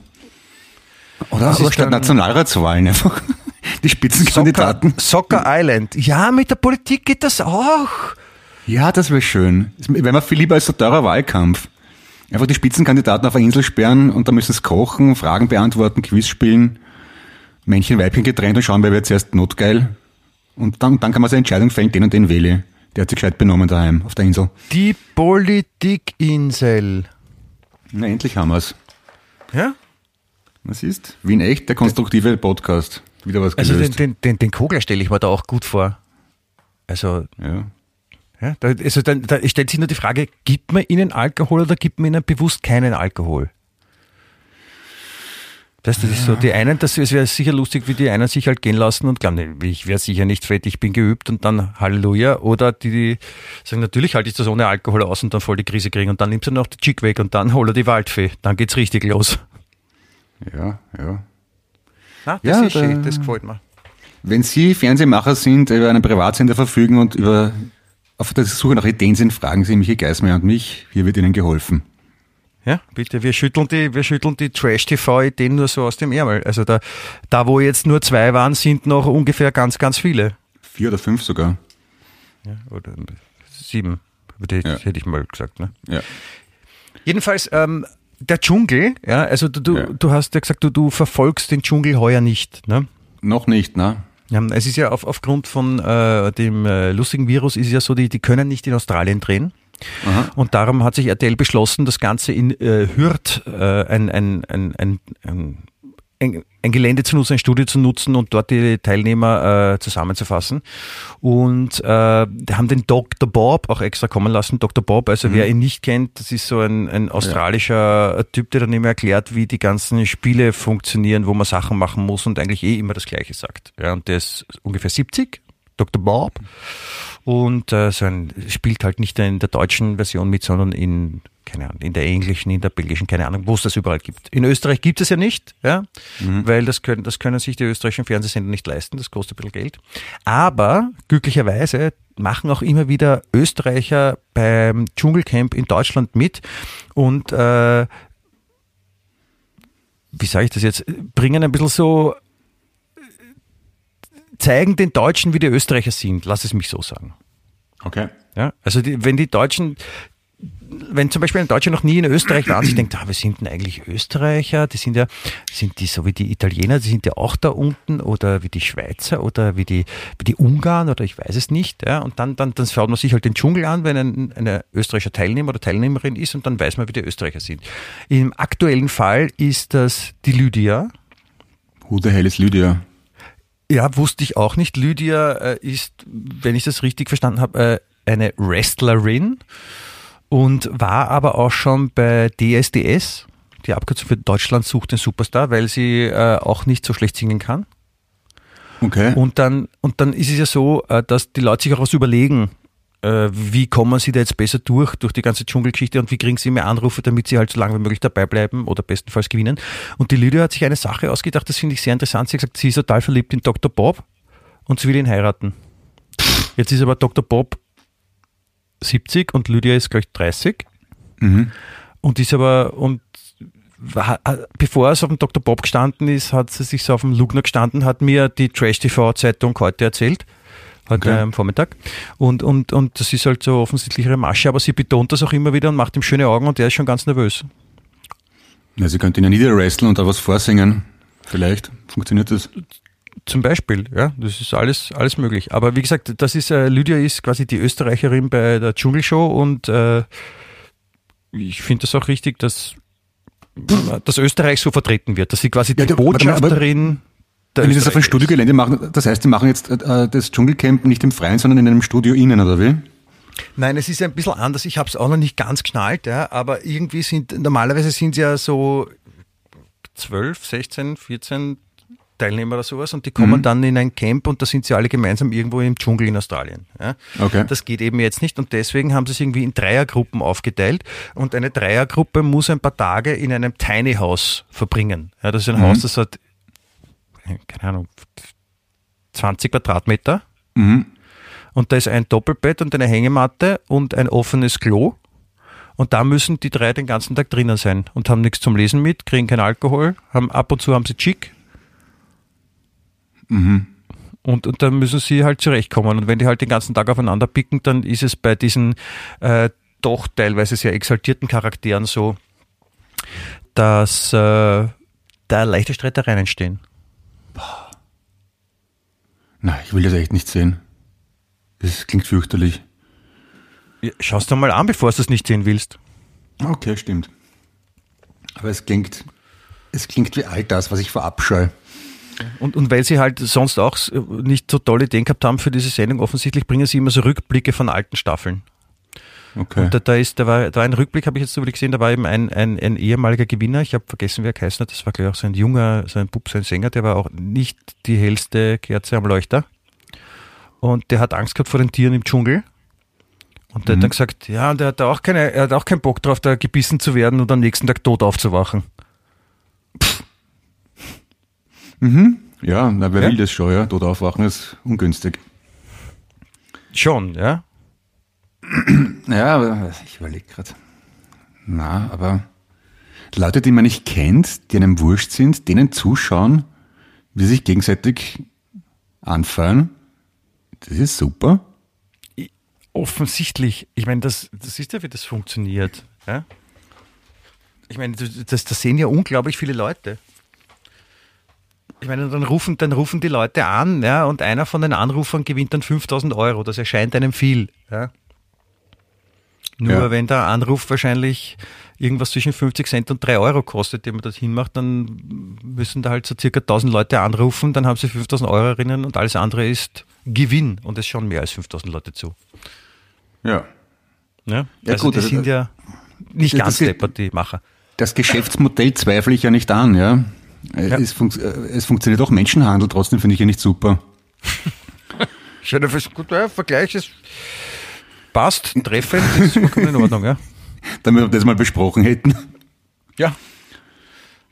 Oder, Das oder ist statt Nationalratswahlen einfach [laughs] die Spitzenkandidaten. Soccer, Soccer Island. Ja, mit der Politik geht das auch. Ja, das wäre schön. Das wäre mir viel lieber als so teurer Wahlkampf. Einfach die Spitzenkandidaten auf eine Insel sperren und da müssen sie kochen, Fragen beantworten, Quiz spielen, Männchen, Weibchen getrennt und schauen, wer wird zuerst notgeil. Und dann, dann kann man seine Entscheidung fällen, den und den wähle. Der hat sich gescheit benommen daheim auf der Insel. Die Politikinsel. Na, endlich haben wir's. Ja? Was ist? Wien echt, der konstruktive Podcast. Wieder was Also den, gelöst. den, den, den Kogler stelle ich mir da auch gut vor. Also ja. Ja, da, also dann, da stellt sich nur die Frage, gibt man ihnen Alkohol oder gibt man ihnen bewusst keinen Alkohol? Weißt du, das ist so, die einen, das wäre sicher lustig, wie die einen sich halt gehen lassen und glauben, ich wäre sicher nicht fett, ich bin geübt und dann Halleluja. Oder die, die sagen, natürlich halte ich das ohne Alkohol aus und dann voll die Krise kriegen und dann nimmt sie noch die Chick weg und dann hol er die Waldfee. Dann geht's richtig los. Ja, ja. Na, das Ja, ist schön, da- das gefällt mir. Wenn Sie Fernsehmacher sind, über einen Privatsender verfügen und über, auf der Suche nach Ideen sind, fragen Sie Michi Geismeier und mich. Hier wird Ihnen geholfen. Ja, bitte, wir schütteln die, wir schütteln die Trash-TV-Ideen nur so aus dem Ärmel. Also da, da, wo jetzt nur zwei waren, sind noch ungefähr ganz, ganz viele. Vier oder fünf sogar. Ja, oder sieben, hätte, ich- Ja. hätte ich mal gesagt. Ne? Ja. Jedenfalls, ähm, der Dschungel, ja, also du, du, Ja. du hast ja gesagt, du, du verfolgst den Dschungel heuer nicht. Ne? Noch nicht, ne? Ja, es ist ja auf, aufgrund von äh, dem äh, lustigen Virus ist es ja so, die, die können nicht in Australien drehen. Aha. Und darum hat sich RTL beschlossen, das Ganze in äh, Hürth äh, ein, ein, ein, ein, ein, ein, ein Gelände zu nutzen, ein Studio zu nutzen und dort die Teilnehmer äh, zusammenzufassen. Und äh, haben den Dr. Bob auch extra kommen lassen. Dr. Bob, also wer ihn nicht kennt, das ist so ein, ein australischer Typ, der dann immer erklärt, wie die ganzen Spiele funktionieren, wo man Sachen machen muss und eigentlich eh immer das Gleiche sagt. Ja, und der ist ungefähr 70, Dr. Bob. Und äh, so ein, spielt halt nicht in der deutschen Version mit, sondern in, keine Ahnung, in der englischen, in der belgischen, keine Ahnung, wo es das überall gibt. In Österreich gibt es ja nicht, ja, weil das können, das können sich die österreichischen Fernsehsender nicht leisten, das kostet ein bisschen Geld. Aber glücklicherweise machen auch immer wieder Österreicher beim Dschungelcamp in Deutschland mit und äh, wie sage ich das jetzt, bringen ein bisschen so zeigen den Deutschen, wie die Österreicher sind. Lass es mich so sagen. Okay. Ja, also die, wenn die Deutschen, wenn zum Beispiel ein Deutscher noch nie in Österreich war und sich denkt, ah, wir sind denn eigentlich Österreicher, die sind ja, sind die so wie die Italiener, die sind ja auch da unten oder wie die Schweizer oder wie die, wie die Ungarn oder ich weiß es nicht. Ja, und dann, dann, dann schaut man sich halt den Dschungel an, wenn ein, ein österreichischer Teilnehmer oder Teilnehmerin ist und dann weiß man, wie die Österreicher sind. Im aktuellen Fall ist das die Lydia. Who the hell is Lydia? Ja, wusste ich auch nicht. Lydia äh, ist, wenn ich das richtig verstanden habe, äh, eine Wrestlerin und war aber auch schon bei DSDS, die Abkürzung für Deutschland sucht den Superstar, weil sie äh, auch nicht so schlecht singen kann. Okay. Und dann, und dann ist es ja so, dass die Leute sich auch was überlegen, wie kommen sie da jetzt besser durch, durch die ganze Dschungelgeschichte und wie kriegen sie mehr Anrufe, damit sie halt so lange wie möglich dabei bleiben oder bestenfalls gewinnen. Und die Lydia hat sich eine Sache ausgedacht, das finde ich sehr interessant. Sie hat gesagt, sie ist total verliebt in Dr. Bob und sie will ihn heiraten. Jetzt ist aber Dr. Bob 70 und Lydia ist gleich 30 Mhm. und ist aber, und bevor es auf dem Dr. Bob gestanden ist, hat sie sich so auf dem Lugner gestanden, hat mir die Trash-TV-Zeitung heute erzählt. Heute Okay. am Vormittag. Und, und, und das ist halt so offensichtlich ihre Masche, aber sie betont das auch immer wieder und macht ihm schöne Augen und der ist schon ganz nervös. Ja, Sie könnten ihn ja niederwresteln und da was vorsingen. Vielleicht funktioniert das. Zum Beispiel, ja, das ist alles, alles möglich. Aber wie gesagt, das ist, äh, Lydia ist quasi die Österreicherin bei der Dschungelshow und äh, ich finde das auch richtig, dass, dass Österreich so vertreten wird, dass sie quasi die Ja, mal, aber- Botschafterin der Wenn die das auf ist. Studiogelände machen, das heißt, die machen jetzt äh, das Dschungelcamp nicht im Freien, sondern in einem Studio innen, oder wie? Nein, es ist ein bisschen anders. Ich habe es auch noch nicht ganz geschnallt, ja, aber irgendwie sind, normalerweise sind ja so 12, 16, 14 Teilnehmer oder sowas und die kommen dann in ein Camp und da sind sie alle gemeinsam irgendwo im Dschungel in Australien. Ja. Okay. Das geht eben jetzt nicht und deswegen haben sie es irgendwie in Dreiergruppen aufgeteilt und eine Dreiergruppe muss ein paar Tage in einem Tiny House verbringen. Ja, das ist ein Haus, das hat, keine Ahnung, 20 Quadratmeter und da ist ein Doppelbett und eine Hängematte und ein offenes Klo. Und da müssen die drei den ganzen Tag drinnen sein und haben nichts zum Lesen mit, kriegen keinen Alkohol, haben ab und zu haben sie Chick. Und, und dann müssen sie halt zurechtkommen. Und wenn die halt den ganzen Tag aufeinander picken, dann ist es bei diesen äh, doch teilweise sehr exaltierten Charakteren so, dass äh, da leichte Streitereien entstehen. Nein, ich will das echt nicht sehen. Das klingt fürchterlich. Ja, Schau's dir mal an, bevor du es nicht sehen willst. Okay, stimmt. Aber es klingt, es klingt wie all das, was ich verabscheue. Und, und weil sie halt sonst auch s- nicht so tolle Ideen gehabt haben für diese Sendung, offensichtlich bringen sie immer so Rückblicke von alten Staffeln. Okay. Da, da, ist, da, war, da war ein Rückblick, habe ich jetzt so gesehen, da war eben ein, ein, ein ehemaliger Gewinner, ich habe vergessen, wer er geheißen hat, das war gleich auch so ein junger, so ein Bub, so ein Sänger, der war auch nicht die hellste Kerze am Leuchter. Und der hat Angst gehabt vor den Tieren im Dschungel. Und der hat dann gesagt, ja, und er hat auch keine, er hat auch keinen Bock drauf, da gebissen zu werden und am nächsten Tag tot aufzuwachen. ja, na, wer Ja? will das schon, ja? Tot aufwachen ist ungünstig. Schon, ja. Ja, ich überlege gerade. Na, aber Leute, die man nicht kennt, die einem wurscht sind, denen zuschauen, wie sie sich gegenseitig anfallen, das ist super. offensichtlich, ich meine, das, das ist ja, wie das funktioniert. Ja? Ich meine, das, das sehen ja unglaublich viele Leute. Ich meine, dann rufen, dann rufen die Leute an, ja, und einer von den Anrufern gewinnt dann 5000 Euro. Das erscheint einem viel. Ja? Nur Ja. wenn der Anruf wahrscheinlich irgendwas zwischen 50 Cent und 3 Euro kostet, den man das hinmacht, dann müssen da halt so circa 1000 Leute anrufen, dann haben sie 5000 Euro erinnern und alles andere ist Gewinn und es schauen mehr als 5000 Leute zu. Ja. Ja, Ja, also gut, die also sind ja nicht ganz deppert, die Macher. Das Geschäftsmodell zweifle ich ja nicht an, ja. Äh, Ja. Es, funkt, äh, es funktioniert auch Menschenhandel, trotzdem finde ich ja nicht super. [laughs] Schöner Vergleich ist passt, treffend, ist vollkommen in Ordnung, ja. [laughs] Damit wir das mal besprochen hätten. Ja.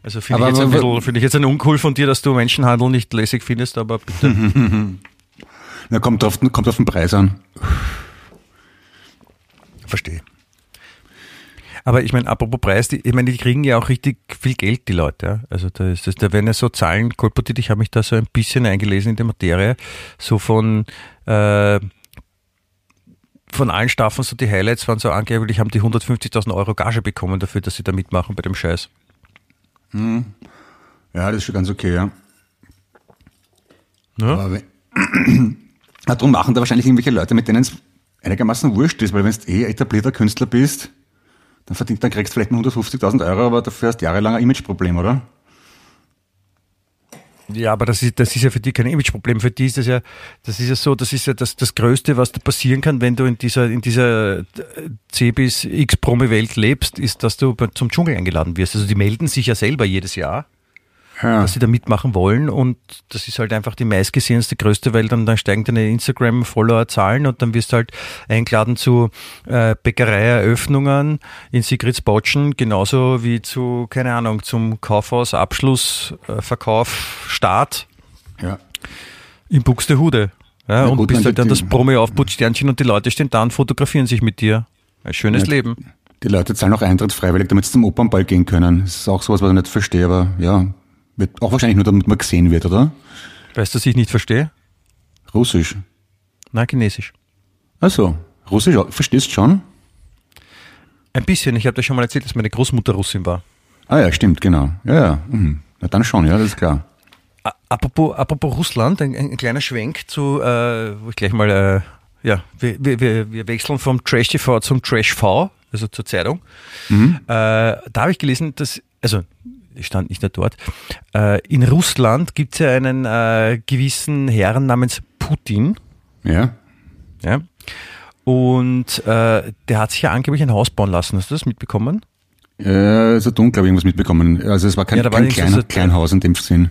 Also finde ich, finde ich jetzt ein uncool von dir, dass du Menschenhandel nicht lässig findest, aber bitte. [laughs] Na, kommt auf, kommt auf den Preis an. Verstehe. Aber ich meine, apropos Preis, die, ich meine, die kriegen ja auch richtig viel Geld, die Leute. Ja? Also da, ist das, da werden ja so Zahlen kolportiert. Ich habe mich da so ein bisschen eingelesen in die Materie. So von, äh, von allen Staffeln, so die Highlights waren so angeblich, haben die 150.000 Euro Gage bekommen dafür, dass sie da mitmachen bei dem Scheiß. Ja, das ist schon ganz okay, ja. Ja. Aber wenn, [clears throat] darum machen da wahrscheinlich irgendwelche Leute, mit denen es einigermaßen wurscht ist, weil wenn du eh etablierter Künstler bist, dann, verdient, dann kriegst du vielleicht nur 150.000 Euro, aber dafür hast du jahrelang ein Imageproblem, oder? Ja, aber das ist, das ist ja für die kein Imageproblem. Für die ist das ja, das ist ja so, das ist ja das, das Größte, was da passieren kann, wenn du in dieser, in dieser äh, C bis X Promi-Welt lebst, ist, dass du zum Dschungel eingeladen wirst. Also die melden sich ja selber jedes Jahr, Ja. dass sie da mitmachen wollen und das ist halt einfach die meistgesehenste, größte Welt und dann steigen deine Instagram-Follower-Zahlen und dann wirst du halt eingeladen zu äh, Bäckereieröffnungen in Sigridsbotschen, genauso wie zu, keine Ahnung, zum Kaufhaus, Abschluss, äh, Verkauf, Start ja. in Buxtehude. Ja, Ja, und gut, bist halt dann das Promi-Aufputsternchen und die Leute stehen da und fotografieren sich mit dir. Ein schönes Ja. Leben. Die Leute zahlen auch Eintritt freiwillig, damit sie zum Opernball gehen können. Das ist auch sowas, was ich nicht verstehe, aber ja, wird auch wahrscheinlich nur, damit man gesehen wird, oder? Weißt du, was ich nicht verstehe? Russisch. Nein, Chinesisch. Also, Russisch, verstehst du schon? Ein bisschen. Ich habe dir schon mal erzählt, dass meine Großmutter Russin war. Ah ja, stimmt, genau. Ja, ja. Mhm. Na dann schon, ja, das ist klar. Apropos, apropos Russland, ein, ein kleiner Schwenk zu, äh, wo ich gleich mal, äh, ja, wir, wir, wir, wechseln vom Trash TV zum Trash V, also zur Zeitung. Äh, da habe ich gelesen, dass, also stand nicht dort. Äh, in Russland gibt es ja einen äh, gewissen Herrn namens Putin. Ja. Ja. Und äh, der hat sich ja angeblich ein Haus bauen lassen. Hast du das mitbekommen? Äh, so dunkel habe ich irgendwas mitbekommen. Also es war kein, Ja, war kein kleiner, so- Kleinhaus in dem Sinn.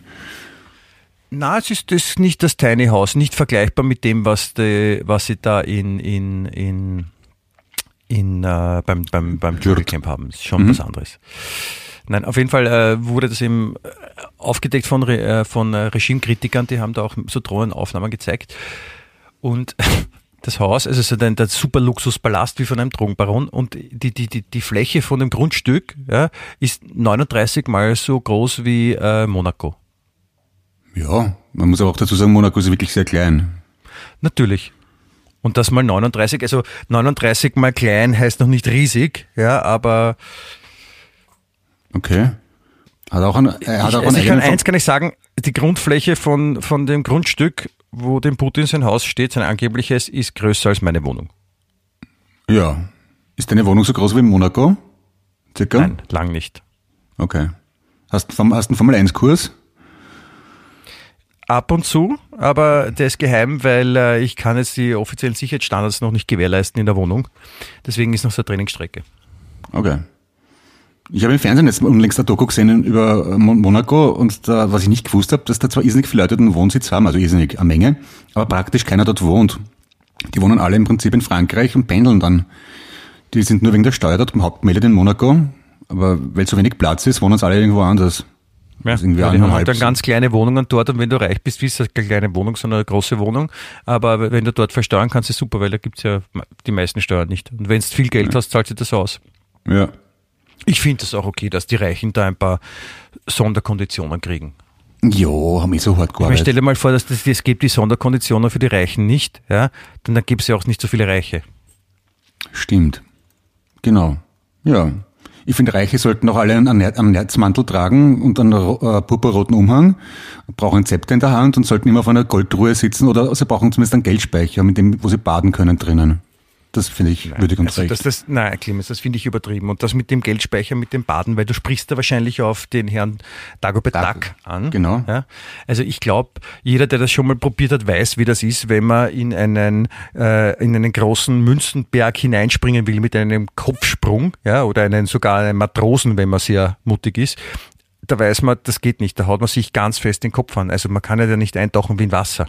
Na, es ist das nicht das Tiny House, nicht vergleichbar mit dem, was, die, was sie da in, in, in, in äh, beim, beim, beim Dschungelcamp haben. Das ist schon was anderes. Nein, auf jeden Fall äh, wurde das eben äh, aufgedeckt von, äh, von äh, Regimekritikern, die haben da auch so Drohnenaufnahmen gezeigt. Und [laughs] das Haus, also so ein, der super Luxuspalast wie von einem Drogenbaron und die, die, die, die Fläche von dem Grundstück ja, ist 39 mal so groß wie äh, Monaco. Ja, man muss aber auch dazu sagen, Monaco ist wirklich sehr klein. Natürlich. Und das mal 39, also 39 mal klein heißt noch nicht riesig, ja, aber Okay. Hat auch ein, er hat ich, auch also ich kann eins kann ich sagen, die Grundfläche von, von dem Grundstück, wo dem Putin sein Haus steht, sein angebliches, ist größer als meine Wohnung. Ja. Ist deine Wohnung so groß wie in Monaco? Circa? Nein, lang nicht. Okay. Hast, du- hast einen Formel 1 Kurs? Ab und zu, aber der ist geheim, weil äh, ich kann jetzt die offiziellen Sicherheitsstandards noch nicht gewährleisten in der Wohnung. Deswegen ist noch so eine Trainingsstrecke. Okay. Ich habe im Fernsehen jetzt unlängst eine Doku gesehen über äh, Mon- Monaco und da, was ich nicht gewusst habe, dass da zwar irrsinnig viele Leute einen Wohnsitz haben, also irrsinnig eine Menge, aber praktisch keiner dort wohnt. Die wohnen alle im Prinzip in Frankreich und pendeln dann. Die sind nur wegen der Steuer dort hauptgemeldet in Monaco, aber weil so wenig Platz ist, wohnen sie alle irgendwo anders. Ja, Also irgendwie weil die haben halt dann ganz kleine Wohnungen dort und wenn du reich bist, ist das keine kleine Wohnung, sondern eine große Wohnung. Aber wenn du dort versteuern kannst, ist super, weil da gibt's ja die meisten Steuern nicht. Und wenn du viel Geld hast, zahlt sich das aus. Ja. Ich finde es auch okay, dass die Reichen da ein paar Sonderkonditionen kriegen. Jo, haben eh so hart Ich gearbeitet. stell dir mal vor, dass das, es gibt die Sonderkonditionen für die Reichen nicht, ja, dann, dann gibt es ja auch nicht so viele Reiche. Stimmt. Genau. Ja. Ich finde, Reiche sollten auch alle einen, einen Nerzmantel tragen und einen äh, purpurroten Umhang, brauchen ein Zepter in der Hand und sollten immer auf einer Goldruhe sitzen oder sie brauchen zumindest einen Geldspeicher, mit dem, wo sie baden können drinnen. Das finde ich würdig und Also recht. das, das, nein, Clemens, das finde ich übertrieben. Und das mit dem Geldspeicher, mit dem Baden, weil du sprichst da wahrscheinlich auf den Herrn Dagobert Dag- Duck an. genau. Ja? Also ich glaube, jeder, der das schon mal probiert hat, weiß, wie das ist, wenn man in einen, äh, in einen großen Münzenberg hineinspringen will mit einem Kopfsprung, ja, oder einen, sogar einen Matrosen, wenn man sehr mutig ist. Da weiß man, das geht nicht. Da haut man sich ganz fest den Kopf an. Also man kann ja da nicht eintauchen wie in Wasser.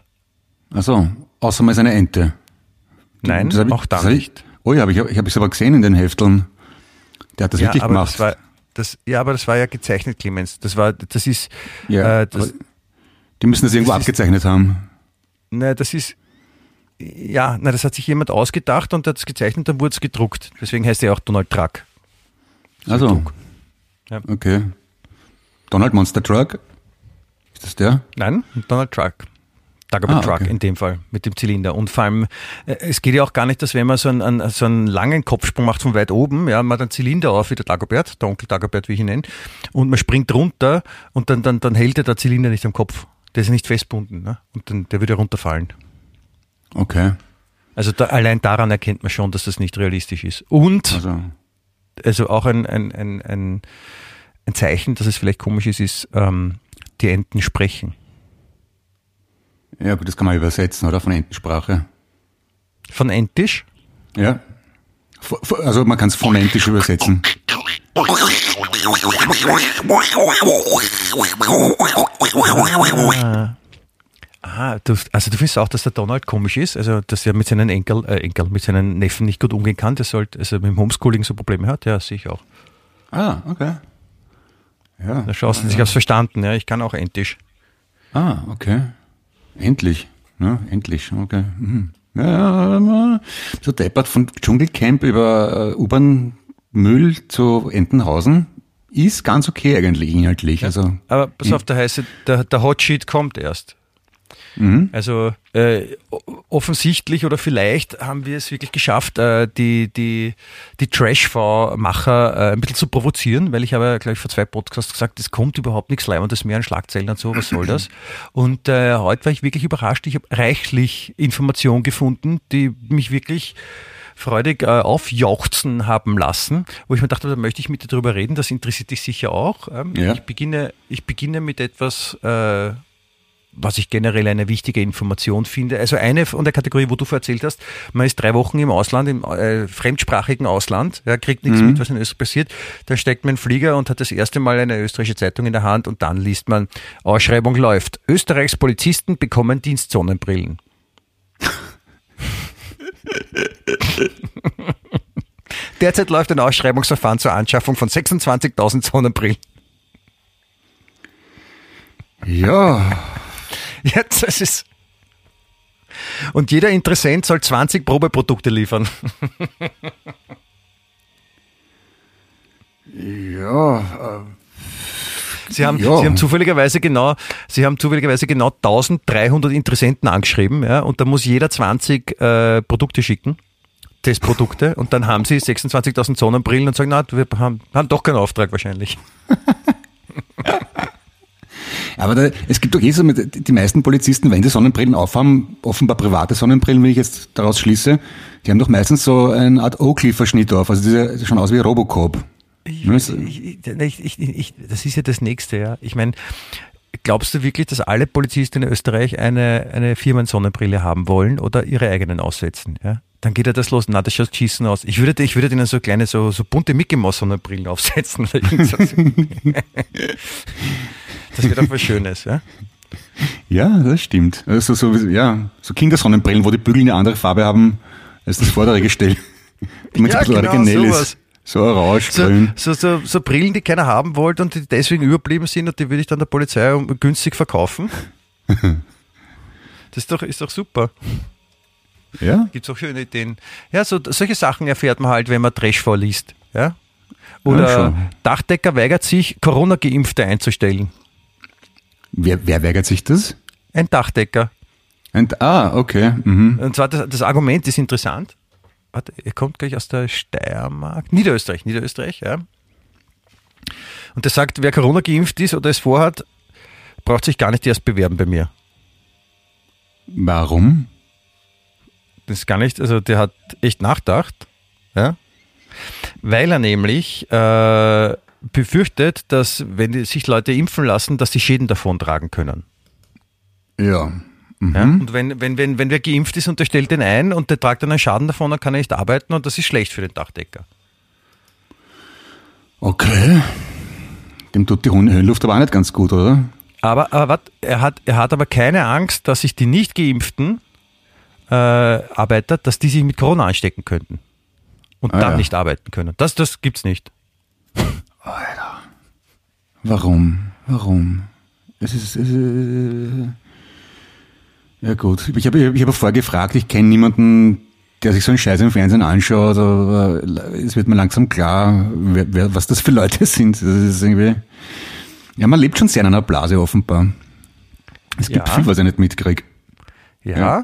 Also, außer mal seine Ente. Nein, Das ich- auch da nicht. Oh ja, habe ich, hab ich aber gesehen in den Hefteln. Der hat das wirklich aber gemacht. Das war, das, ja, aber das war ja gezeichnet, Clemens. Das war, das ist, Ja, äh, das, aber die müssen das irgendwo das ist- abgezeichnet haben. ne, das ist, ja, na, das hat sich jemand ausgedacht und hat es gezeichnet, dann wurde es gedruckt. Deswegen heißt er auch Donald Truck. Also. Ja. okay. Donald Monster Truck? Ist das der? Nein, Donald Truck. Dagobert Ah, Truck okay. in dem Fall mit dem Zylinder. Und vor allem, äh, es geht ja auch gar nicht, dass wenn man so einen, einen, so einen langen Kopfsprung macht von weit oben, ja, man hat einen Zylinder auf, wie der Dagobert, der Onkel Dagobert, wie ich ihn nenne, und man springt runter und dann, dann, dann hält der Zylinder nicht am Kopf. Der ist nicht festbunden, ne? Und dann, der würde runterfallen. Okay. Also da, allein daran erkennt man schon, dass das nicht realistisch ist. Und Also, also auch ein, ein, ein, ein, ein Zeichen, dass es vielleicht komisch ist, ist, ähm, die Enten sprechen. Ja gut, das kann man übersetzen, oder? Von Entensprache. Von Entisch? Ja. Also man kann es phonetisch übersetzen. Ah, du, also du findest auch, dass der Donald komisch ist, also dass er mit seinen Enkel, äh, Enkel, mit seinen Neffen nicht gut umgehen kann, der sollte, also mit dem Homeschooling so Probleme hat, ja, sehe ich auch. Ah, okay. Ja. Da schaust du, ich hab's verstanden, ja, ich kann auch Entisch. Ah, okay. Endlich. Ja, endlich. Okay. Mhm. Ja, so deppert von Dschungelcamp über äh, U-Bahn-Müll zu Entenhausen ist ganz okay eigentlich inhaltlich. Also Aber pass auf, der heiße, der, der Hot Sheet kommt erst. Also äh, offensichtlich oder vielleicht haben wir es wirklich geschafft, äh, die, die, die Trash-V-Macher äh, ein bisschen zu provozieren, weil ich habe ja, glaube ich, vor zwei Podcasts gesagt, es kommt überhaupt nichts Leibendes mehr an Schlagzeilen und so, was soll das? [laughs] Und äh, heute war ich wirklich überrascht, ich habe reichlich Informationen gefunden, die mich wirklich freudig äh, aufjauchzen haben lassen, wo ich mir dachte, da möchte ich mit dir drüber reden, das interessiert dich sicher auch. Ähm, Ja. Ich, beginne, ich beginne mit etwas, äh, was ich generell eine wichtige Information finde. Also eine von der Kategorie, wo du vorher erzählt hast, man ist drei Wochen im Ausland, im äh, fremdsprachigen Ausland, ja, kriegt nichts mit, was in Österreich passiert. Dann steigt man in Flieger und hat das erste Mal eine österreichische Zeitung in der Hand und dann liest man, Ausschreibung läuft. Österreichs Polizisten bekommen Dienstsonnenbrillen. [laughs] Derzeit läuft ein Ausschreibungsverfahren zur Anschaffung von 26.000 Sonnenbrillen. Ja, [laughs] Jetzt, das ist. Und jeder Interessent soll 20 Probeprodukte liefern. [laughs] ja, Sie haben, Ja. Sie haben zufälligerweise genau, Sie haben zufälligerweise genau 1300 Interessenten angeschrieben, ja, und da muss jeder 20 äh, Produkte schicken. Testprodukte und dann haben sie 26.000 Sonnenbrillen und sagen, na, wir haben, haben doch keinen Auftrag wahrscheinlich. [laughs] Aber da, es gibt doch eh so, mit, die meisten Polizisten, wenn die Sonnenbrillen aufhaben, offenbar private Sonnenbrillen, wie ich jetzt daraus schließe, die haben doch meistens so eine Art Oakley-Verschnitt auf, also diese sieht schon aus wie Robocop. Ich, Ne, ich, ich, ich, ich, das ist ja das Nächste, ja. Ich meine, glaubst du wirklich, dass alle Polizisten in Österreich eine, eine Firmen-Sonnenbrille haben wollen oder ihre eigenen aussetzen? Ja? Dann geht ja das los. Na, das schaut schießen aus. Ich würde, ich würde denen so kleine, so, so bunte Mickey Mouse Sonnenbrillen [laughs] aufsetzen. [laughs] Das wäre doch was Schönes, ja? Ja, das stimmt. Also so, ja, so Kindersonnenbrillen, wo die Bügel eine andere Farbe haben als das vordere Gestell. Damit Ja, es ein bisschen genau, originell sowas. ist. So orange, So, grün. so, so, so Brillen, die keiner haben wollte und die deswegen überblieben sind und die würde ich dann der Polizei um- günstig verkaufen. [laughs] Das ist doch, ist doch super. Ja, Gibt es auch schöne Ideen. Ja, so, solche Sachen erfährt man halt, wenn man Trash vorliest. Ja? Ja, Oder schon. Dachdecker weigert sich, Corona-Geimpfte einzustellen. Wer, wer weigert sich das? Ein Dachdecker. Und, ah, okay. Mhm. Und zwar das, das Argument ist interessant. Warte, er kommt gleich aus der Steiermark. Niederösterreich, Niederösterreich, ja. Und der sagt, wer Corona geimpft ist oder es vorhat, braucht sich gar nicht erst bewerben bei mir. Warum? Das ist gar nicht, also der hat echt nachgedacht, ja. Weil er nämlich äh, befürchtet, dass wenn sich Leute impfen lassen, dass sie Schäden davon tragen können. Ja. Mhm. Ja? Und wenn, wenn, wenn, wenn wer geimpft ist und der stellt den ein und der tragt dann einen Schaden davon, dann kann er nicht arbeiten und das ist schlecht für den Dachdecker. Okay. Dem tut die Höhenluft aber auch nicht ganz gut, oder? Aber, aber wat, er, hat, er hat aber keine Angst, dass sich die nicht geimpften äh, Arbeiter, dass die sich mit Corona anstecken könnten und Ah, dann ja. nicht arbeiten können. Das, das gibt's nicht. Warum? Warum? Es ist, es ist ja gut. Ich habe ich hab vorher gefragt, ich kenne niemanden, der sich so einen Scheiß im Fernsehen anschaut, aber es wird mir langsam klar, wer, wer, was das für Leute sind. Das ist irgendwie, ja, man lebt schon sehr in einer Blase offenbar. Es gibt Ja. viel, was ich nicht mitkriege. Ja. Ja.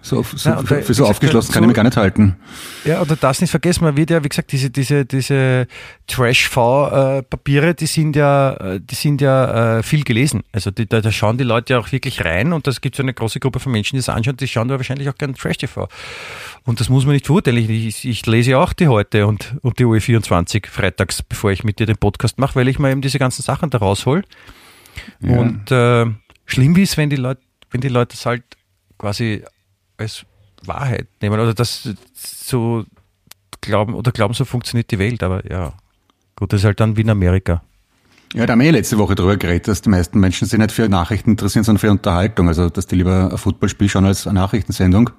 So, so, und für, so aufgeschlossen kann so- ich mich gar nicht halten. Ja, oder das nicht vergessen, man wird ja, wie gesagt, diese, diese, diese Trash-V-Papiere, die sind ja, äh, die sind ja äh, viel gelesen. Also die, da, da schauen die Leute ja auch wirklich rein und das gibt so eine große Gruppe von Menschen, die das anschauen, die schauen da wahrscheinlich auch gerne Trash-TV. Und das muss man nicht verurteilen. Ich, ich, lese ja auch die heute und, und die UE24 freitags, bevor ich mit dir den Podcast mache, weil ich mir eben diese ganzen Sachen da raushol. Ja. Und äh, schlimm ist, wenn die Leute, wenn die Leute das halt quasi als Wahrheit nehmen oder das so glauben oder glauben, so funktioniert die Welt. Aber ja, gut, das ist halt dann wie in Amerika. Ja, da haben wir eh letzte Woche drüber geredet, dass die meisten Menschen sich nicht für Nachrichten interessieren, sondern für Unterhaltung. Also, dass die lieber ein Footballspiel schauen als eine Nachrichtensendung.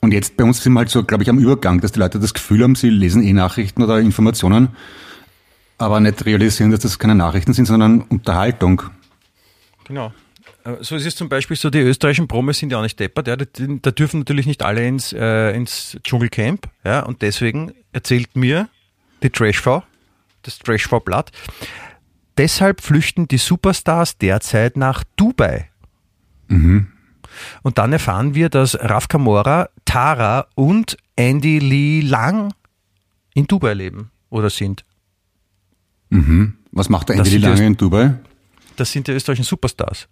Und jetzt bei uns sind wir halt so, glaube ich, am Übergang, dass die Leute das Gefühl haben, sie lesen eh Nachrichten oder Informationen, aber nicht realisieren, dass das keine Nachrichten sind, sondern Unterhaltung. Genau. So ist es zum Beispiel so, die österreichischen Promis sind ja auch nicht deppert. Ja, da dürfen natürlich nicht alle ins, äh, ins Dschungelcamp. Ja, und deswegen erzählt mir die Trashfrau, das Trashfrau-Blatt, deshalb flüchten die Superstars derzeit nach Dubai. Und dann erfahren wir, dass Raf Kamora, Tara und Andy Lee Lang in Dubai leben oder sind. Was macht der die lange Öst- in Dubai? Das sind die österreichischen Superstars.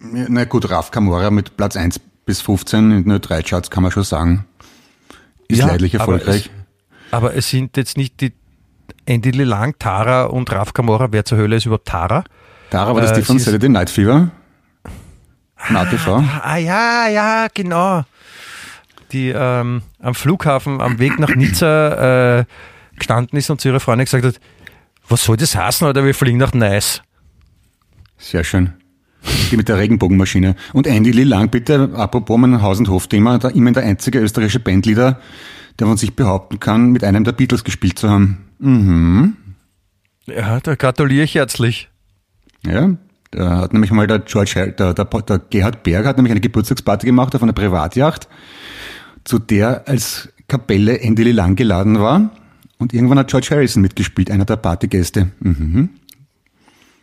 Na gut, Raf Kamora mit Platz eins bis 15 in den drei Charts kann man schon sagen. Ist Ja, leidlich aber erfolgreich. Aber es sind jetzt nicht die Andy Lang, Tara und Raf Kamora. Wer zur Hölle ist überhaupt Tara? Tara war das äh, die von Saturday Night Fever? Von ATV? Ah ja, ja, genau. Die ähm, am Flughafen am Weg nach Nizza äh, gestanden ist und zu ihrer Freundin gesagt hat, was soll das heißen, oder wir fliegen nach Nice. Sehr schön. Die mit der Regenbogenmaschine. Und Andy Lee Lang, bitte, apropos mein Haus- und Hofthema, da immerhin der einzige österreichische Bandleader, der von sich behaupten kann, mit einem der Beatles gespielt zu haben. Mhm. Ja, da gratuliere ich herzlich. Ja, da hat nämlich mal der George, der, der, der Gerhard Berg hat nämlich eine Geburtstagsparty gemacht auf einer Privatjacht, zu der als Kapelle Andy Lee Lang geladen war. Und irgendwann hat George Harrison mitgespielt, einer der Partygäste. Mhm.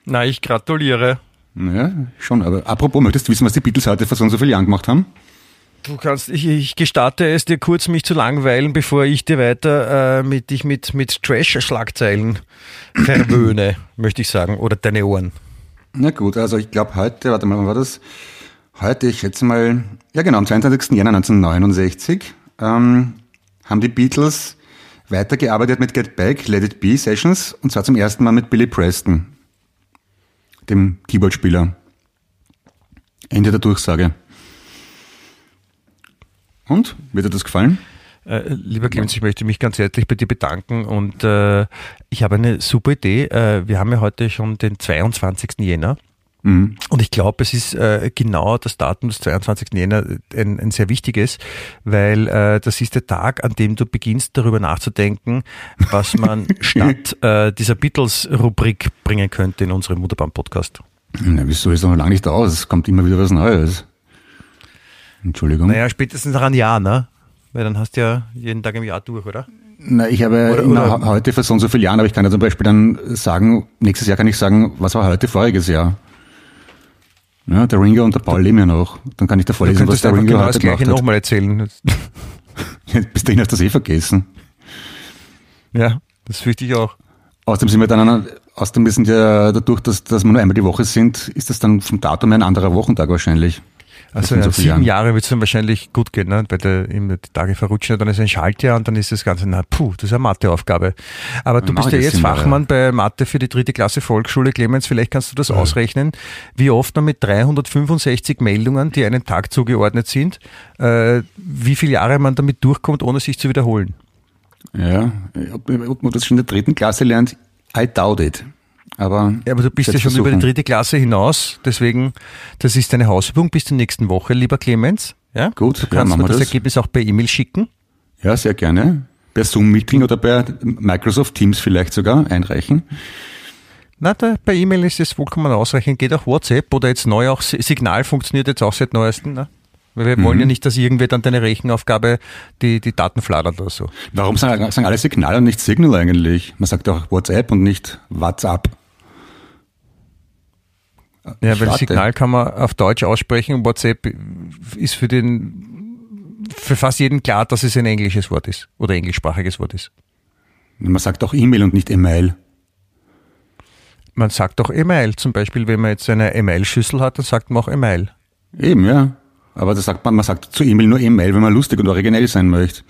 Na, ich gratuliere. Ja, schon. Aber apropos, möchtest du wissen, was die Beatles heute vor so und so vielen Jahren gemacht haben? Du kannst, ich, ich gestatte es dir kurz, mich zu langweilen, bevor ich dir weiter äh, mit dich mit, mit Trash-Schlagzeilen verwöhne, [clears throat] möchte ich sagen, oder deine Ohren. Na gut, also ich glaube heute, warte mal, wann war das? Heute, ich schätze mal, ja genau, am 22. Januar 1969 ähm, haben die Beatles weitergearbeitet mit Get Back, Let It Be Sessions und zwar zum ersten Mal mit Billy Preston, dem Keyboardspieler. Ende der Durchsage. Und? Wird dir das gefallen? Äh, lieber Clemens, ich möchte mich ganz herzlich bei dir bedanken und äh, ich habe eine super Idee. Äh, wir haben ja heute schon den 22. Jänner. Mhm. Und ich glaube, es ist äh, genau das Datum des 22. Jänner ein, ein sehr wichtiges, weil äh, das ist der Tag, an dem du beginnst, darüber nachzudenken, was man [laughs] statt äh, dieser Beatles-Rubrik bringen könnte in unserem Mutterbahn-Podcast. Na, wieso ist noch lange nicht aus? Es kommt immer wieder was Neues. Entschuldigung. Naja, spätestens nach einem Jahr, ne? Weil dann hast du ja jeden Tag im Jahr durch, oder? Na, ich habe Oder- immer oder- heute vor so und so vielen Jahren, aber ich kann ja zum Beispiel dann sagen, nächstes Jahr kann ich sagen, was war heute voriges Jahr? Ja, der Ringo und der Paul leben ja noch. Dann kann ich Du vorlesen, was der Ringo genau das heute Gleiche gemacht hat. nochmal erzählen. [laughs] Bis dahin hast du das eh vergessen. Ja, das fürchte ich auch. Außerdem sind wir dann, an- außerdem sind ja dadurch, dass, dass wir nur einmal die Woche sind, ist das dann vom Datum ein anderer Wochentag wahrscheinlich. Also so ja, sieben Jahren. Jahre wird es dann wahrscheinlich gut gehen, ne? weil der, immer die Tage verrutschen, dann ist ein Schaltjahr und dann ist das Ganze, na puh, das ist eine Matheaufgabe. Aber du bist ja jetzt sieben Jahre. Fachmann bei Mathe für die dritte Klasse Volksschule, Clemens, vielleicht kannst du das ausrechnen, wie oft man mit 365 Meldungen, die einem Tag zugeordnet sind, äh, wie viele Jahre man damit durchkommt, ohne sich zu wiederholen. Ja, ob, ob man das schon in der dritten Klasse lernt, I doubt it. Aber, Ja, aber du bist ja schon über die dritte Klasse hinaus, deswegen, das ist deine Hausübung bis zur nächsten Woche, lieber Clemens. Ja? Gut, du ja, kannst machen mir das, das. Ergebnis auch per E-Mail schicken. Ja, sehr gerne. Per Zoom-Meeting oder per Microsoft Teams vielleicht sogar einreichen. Na, da, per E-Mail ist es vollkommen ausreichend. Geht auch WhatsApp oder jetzt neu auch Si- Signal funktioniert jetzt auch seit neuestem. Ne? Weil wir wollen ja nicht, dass irgendwer dann deine Rechenaufgabe die, die Daten fladert oder so. Warum sagen, sagen alle Signal und nicht Signal eigentlich? Man sagt auch WhatsApp und nicht WhatsApp. Ja, weil. Signal kann man auf Deutsch aussprechen und WhatsApp ist für den für fast jeden klar, dass es ein englisches Wort ist oder englischsprachiges Wort ist. Man sagt auch E-Mail und nicht E-Mail. Man sagt auch E-Mail. Zum Beispiel, wenn man jetzt eine E-Mail-Schüssel hat, dann sagt man auch E-Mail. Eben, ja. Aber das sagt man, man sagt zu E-Mail nur E-Mail, wenn man lustig und originell sein möchte.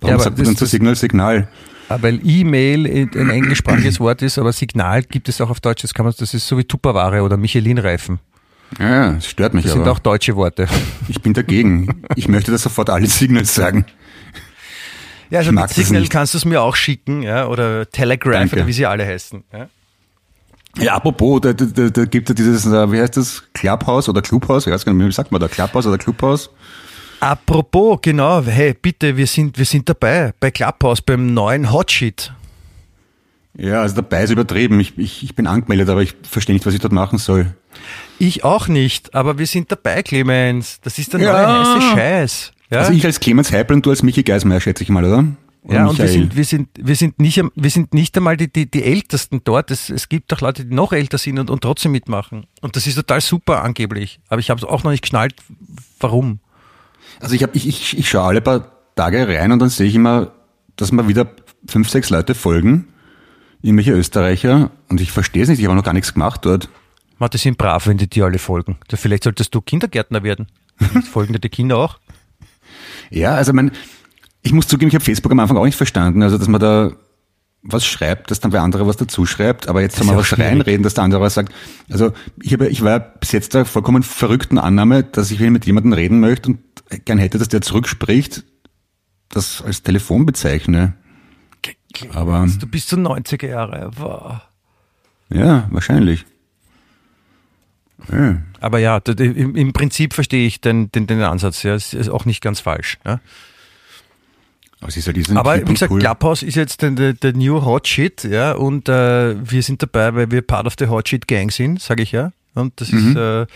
Warum Ja, aber sagt man das- dann zu das- Signal Signal? Ah, Weil E-Mail ein englischsprachiges Wort ist, aber Signal gibt es auch auf Deutsch. Das kann man, das ist so wie Tupperware oder Michelin-Reifen. Ja, das stört mich Das aber. sind auch deutsche Worte. ich bin dagegen. ich möchte das sofort alle Signals sagen. Ja, also mit das Signal kannst du es mir auch schicken, ja, oder Telegraph Danke. oder wie sie alle heißen. Ja. Ja, apropos, da, da, da, gibt es ja dieses, äh, wie heißt das, Clubhouse oder Clubhouse? Ich weiß gar nicht, wie sagt man da, Clubhouse oder Clubhouse? Apropos, genau, hey, bitte, wir sind, wir sind dabei bei Clubhouse, beim neuen Hotshit. Ja, also dabei ist übertrieben. Ich, ich, ich bin angemeldet, aber ich verstehe nicht, was ich dort machen soll. Ich auch nicht, aber wir sind dabei, Clemens. Das ist der Ja. neue heiße Scheiß. Ja, Also ich als Clemens Heipel und du als Michi Geismeier, schätze ich mal, oder? Ja und wir sind, wir, sind, wir, sind nicht, wir sind nicht einmal die, die, die Ältesten dort. Es, es gibt auch Leute, die noch älter sind und, und trotzdem mitmachen. Und das ist total super angeblich. Aber ich habe es auch noch nicht geschnallt, warum. Also ich, ich, ich, ich schaue alle paar Tage rein und dann sehe ich immer, dass mir wieder fünf, sechs Leute folgen, irgendwelche Österreicher, und ich verstehe es nicht, ich habe noch gar nichts gemacht dort. Man, die sind brav, wenn die dir alle folgen. Vielleicht solltest du Kindergärtner werden. Folgen dir die Kinder auch? Ja, also mein, ich muss zugeben, ich habe Facebook am Anfang auch nicht verstanden. Also, dass man da was schreibt, dass dann der andere was dazu schreibt, aber jetzt ist man was schwierig. reinreden, dass der andere was sagt. Also ich, habe, ich war bis jetzt der vollkommen verrückten Annahme, dass ich, mit jemandem reden möchte und gern hätte, dass der zurückspricht, das als Telefon bezeichne. Aber Du bist so 90er Jahre. Wow. ja, wahrscheinlich. Ja. Aber ja, im, Prinzip verstehe ich den, den, den Ansatz. Ja, es ist auch nicht ganz falsch. Ja. Aber es ist ja diesen Aber wie gesagt, cool. Clubhouse ist jetzt der, der, new Hot Shit, ja, und äh, wir sind dabei, weil wir Part of the Hot Shit Gang sind, sage ich ja. Und das Mhm. ist, äh,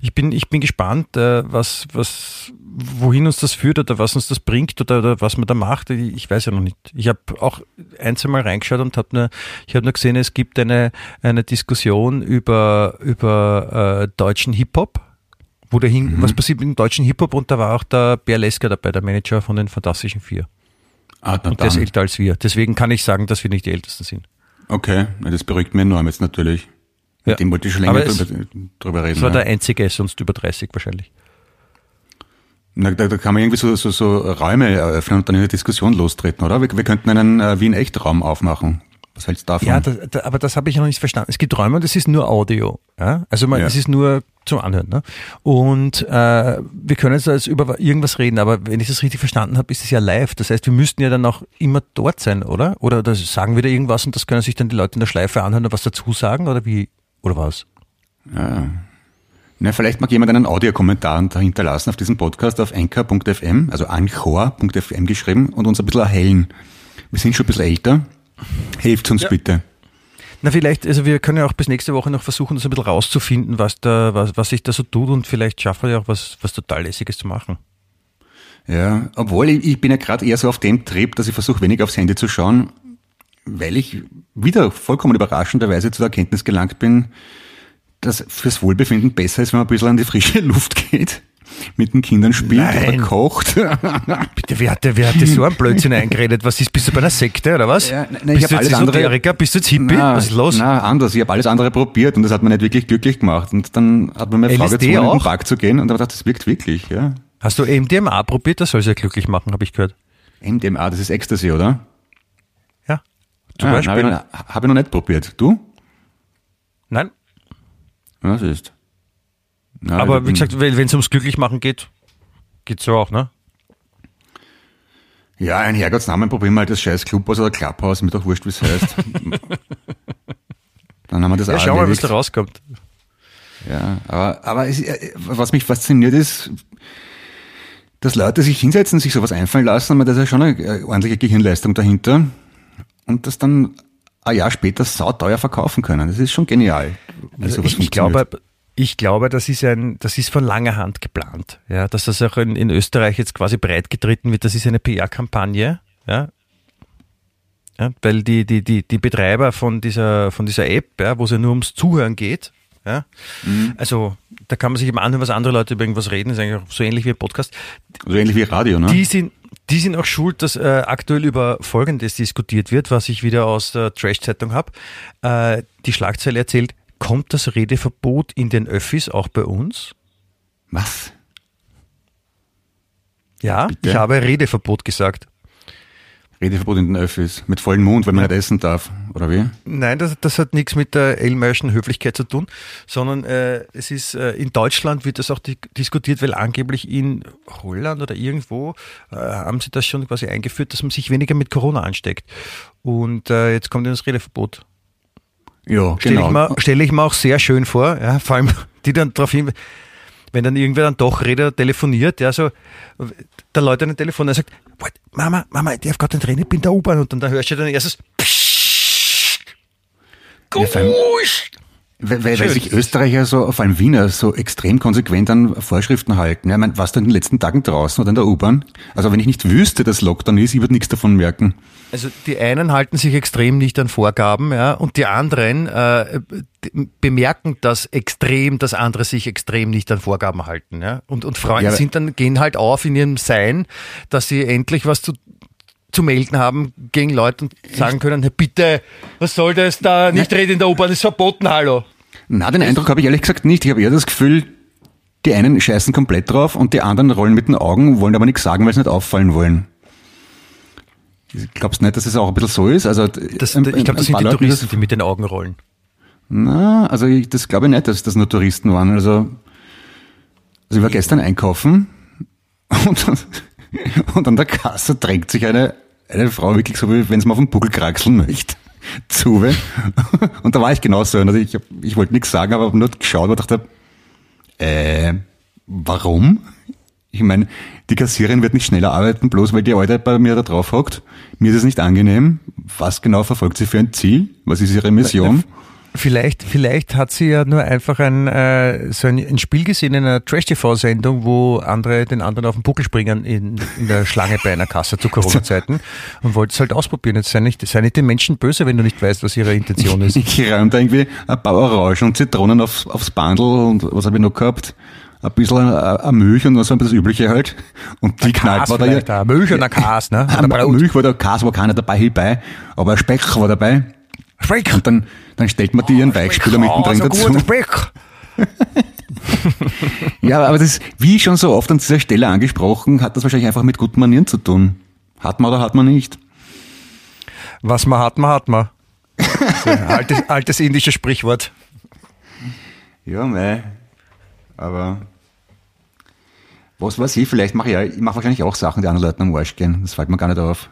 ich bin, ich bin gespannt, äh, was, was, wohin uns das führt oder was uns das bringt oder, oder was man da macht. Ich, weiß ja noch nicht. Ich habe auch ein, zwei Mal reingeschaut und habe nur, ich habe nur gesehen, es gibt eine, eine Diskussion über, über äh, deutschen Hip-Hop. Wo der hin, Mhm. was passiert mit dem deutschen Hip-Hop und da war auch der Bär Lesker dabei, der Manager von den Fantastischen Vier. Ah, Und der ist älter als wir. Deswegen kann ich sagen, dass wir nicht die Ältesten sind. Okay, das beruhigt mich enorm jetzt natürlich. Ja. Mit dem wollte ich schon länger drüber, drüber reden. Das war ja. der einzige, sonst über 30 wahrscheinlich. Na, da, da kann man irgendwie so, so, so Räume eröffnen und dann in eine Diskussion lostreten, oder? Wir, wir könnten einen äh, Wien-Echt-Raum aufmachen. Was hältst du davon? Ja, da, da, aber das habe ich noch nicht verstanden. Es gibt Räume und es ist nur Audio. Ja? Also man, Ja. es ist nur zum Anhören. Ne? Und äh, wir können jetzt als über irgendwas reden, aber wenn ich das richtig verstanden habe, ist es ja live. Das heißt, wir müssten ja dann auch immer dort sein, oder? Oder, sagen wir da irgendwas und das können sich dann die Leute in der Schleife anhören und was dazu sagen oder wie? Oder was? Ja. Na, vielleicht mag jemand einen Audiokommentar dahinter lassen auf diesem Podcast auf anchor.fm, also anchor.fm geschrieben und uns ein bisschen erhellen. Wir sind schon ein bisschen älter. Helft uns bitte. Na, vielleicht, also wir können ja auch bis nächste Woche noch versuchen, das ein bisschen rauszufinden, was da, was, was sich da so tut und vielleicht schaffen wir ja auch was, was total Lässiges zu machen. Ja, obwohl ich, ich bin ja gerade eher so auf dem Trip, dass ich versuche, wenig aufs Handy zu schauen, weil ich wieder vollkommen überraschenderweise zu der Erkenntnis gelangt bin, dass fürs Wohlbefinden besser ist, wenn man ein bisschen an die frische [laughs] Luft geht, mit den Kindern spielt Nein. oder kocht. [laughs] Bitte, wer hat, dir- wer hat dir so einen Blödsinn eingeredet? Was ist, bist du bei einer Sekte oder was? Ja, nein, bist du hab jetzt alles andere- Esoteriker? Bist du jetzt Hippie? was ist los? Na, anders. Ich habe alles andere probiert und das hat mir nicht wirklich glücklich gemacht. Und dann hat mir meine Frau gezwungen, in den? Park zu gehen und habe gedacht, das wirkt wirklich. Ja. Hast du MDMA probiert? Das soll sie ja glücklich machen, habe ich gehört. MDMA, das ist Ecstasy, oder? Ja. Zum ah, Beispiel. Habe ich, noch- hab ich noch nicht probiert. Du? Nein. Das ist. Na, Aber wie gesagt, wenn es ums Glücklichmachen geht, geht's so auch, ne? Ja, ein Herrgottsnamen probieren wir halt das scheiß Clubhaus oder Clubhaus, mir doch wurscht, wie es heißt. [laughs] Dann haben wir das Ja, auch schau mal, was da rauskommt. Ja, aber, aber es, äh, was mich fasziniert ist, dass Leute sich hinsetzen, sich sowas einfallen lassen, aber da ist ja schon eine äh, ordentliche Gehirnleistung dahinter und das dann ein Jahr später sauteuer verkaufen können. Das ist schon genial. wie Also sowas ich, ich glaube, ich glaube, das ist ein, das ist von langer Hand geplant. Ja, dass das auch in, in Österreich jetzt quasi breitgetreten wird. Das ist eine PR-Kampagne. Ja. Ja, weil die, die, die, die Betreiber von dieser, von dieser App, ja, wo es ja nur ums Zuhören geht, ja, Mhm. also da kann man sich immer anhören, was andere Leute über irgendwas reden, ist eigentlich auch so ähnlich wie ein Podcast. so ähnlich wie Radio, ne? Die sind, die sind auch schuld, dass äh, aktuell über Folgendes diskutiert wird, was ich wieder aus der Trash-Zeitung habe. Äh, die Schlagzeile erzählt, kommt das Redeverbot in den Öffis auch bei uns? Was? Ja, Bitte? ich habe Redeverbot gesagt. Redeverbot in den Öffis. Mit vollem Mund, weil man nicht essen darf. Oder wie? Nein, das, das hat nichts mit der Elmerschen Höflichkeit zu tun, sondern äh, es ist äh, in Deutschland wird das auch di diskutiert, weil angeblich in Holland oder irgendwo äh, haben sie das schon quasi eingeführt, dass man sich weniger mit Corona ansteckt. Und äh, jetzt kommt das Redeverbot. Ja, Stelle genau. ich, mir- stelle ich mir auch sehr schön vor, ja, vor allem [laughs] die dann darauf hin, wenn dann irgendwer dann doch redet, telefoniert, ja, so, der Leute an den Telefon, der sagt, "Wait, Mama, Mama, ich darf gerade nicht reden, ich bin in der U-Bahn und dann, dann hörst du dann erstes Ja, allem- Gusch! Weil, weil, sich Österreicher so, vor allem Wiener, so extrem konsequent an Vorschriften halten. Ja, ich meine, was da in den letzten Tagen draußen oder in der U-Bahn? Also wenn ich nicht wüsste, dass Lockdown ist, ich würde nichts davon merken. Also die einen halten sich extrem nicht an Vorgaben, ja, und die anderen äh, bemerken das extrem, dass andere sich extrem nicht an Vorgaben halten, ja. Und, und Freunde Ja, sind dann, gehen halt auf in ihrem Sein, dass sie endlich was zu, zu melden haben gegen Leute und sagen können, hey, bitte, was soll das da? Nicht reden in der U-Bahn, ist verboten, hallo. Na, den Eindruck habe ich ehrlich gesagt nicht. Ich habe eher das Gefühl, die einen scheißen komplett drauf und die anderen rollen mit den Augen, wollen aber nichts sagen, weil sie nicht auffallen wollen. Glaubst du nicht, dass es auch ein bisschen so ist? Also, das, ein, ich glaube, das sind die Touristen, die mit den Augen rollen. Na, also ich, das glaube ich nicht, dass das nur Touristen waren. Also, also ich war gestern einkaufen [laughs] und, [laughs] und an der Kasse drängt sich eine, eine Frau wirklich so, wie wenn sie mal auf den Buckel kraxeln möchte. [laughs] Zu. [laughs] Und da war ich genauso. Also ich, ich wollte nichts sagen, aber habe nur geschaut und dachte, äh, warum? Ich meine, die Kassiererin wird nicht schneller arbeiten, bloß weil die Alte bei mir da drauf hockt. Mir ist es nicht angenehm. Was genau verfolgt sie für ein Ziel? Was ist ihre Mission? Vielleicht, vielleicht hat sie ja nur einfach ein, äh, so ein, ein Spiel gesehen in einer Trash-TV-Sendung, wo andere den anderen auf den Buckel springen in, in der Schlange bei einer Kasse zu Corona-Zeiten [laughs] und wollte es halt ausprobieren. Jetzt sei nicht, sei nicht den Menschen böse, wenn du nicht weißt, was ihre Intention ist. [laughs] Ich räume da irgendwie ein paar Orangen und Zitronen aufs, aufs Bandel und was habe ich noch gehabt? ein bisschen eine Milch und ein bisschen das Übliche halt. Und die knallt war da ja. Milch und ein Kas, ne? [laughs] Ein Milch war da, Kas war keiner dabei, hierbei, aber ein Speck war dabei. Speck! Und dann, dann stellt man die ihren oh, Weichspüler mittendrin oh, so dazu. Speck. [laughs] ja, aber das, wie schon so oft an dieser Stelle angesprochen, hat das wahrscheinlich einfach mit guten Manieren zu tun. Hat man oder hat man nicht? Was man hat, man hat man. altes, [laughs] altes indisches Sprichwort. Ja, mei. Aber was weiß ich, vielleicht mache ich ja, ich mache wahrscheinlich auch Sachen, die anderen Leuten am Arsch gehen. Das fällt mir gar nicht auf.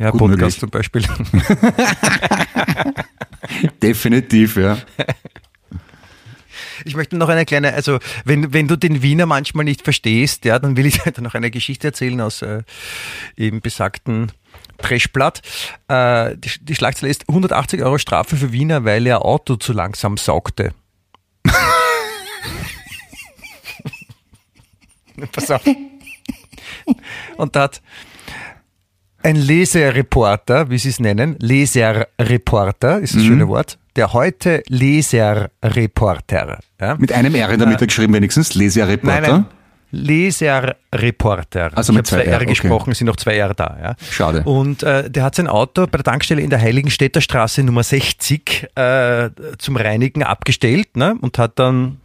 Ja, Gut Podcast möglich. zum Beispiel. [laughs] Definitiv, ja. Ich möchte noch eine kleine, also wenn, wenn du den Wiener manchmal nicht verstehst, ja, dann will ich [laughs] dir noch eine Geschichte erzählen aus äh, eben besagten Trashblatt. Äh, die, die Schlagzeile ist 180 Euro Strafe für Wiener, weil er Auto zu langsam saugte. [laughs] Pass auf. Und da hat ein Leserreporter, wie Sie es nennen, Leserreporter ist das mhm. schöne Wort, der heute Leserreporter. Ja? Mit einem R in der Mitte geschrieben wenigstens, Leserreporter. Nein, nein. Leserreporter. Also mit ich habe zwei R, R gesprochen, okay. sind noch zwei R da. Ja. Schade. Und äh, der hat sein Auto bei der Tankstelle in der Heiligenstädter Straße Nummer 60 äh, zum Reinigen abgestellt ne? und hat dann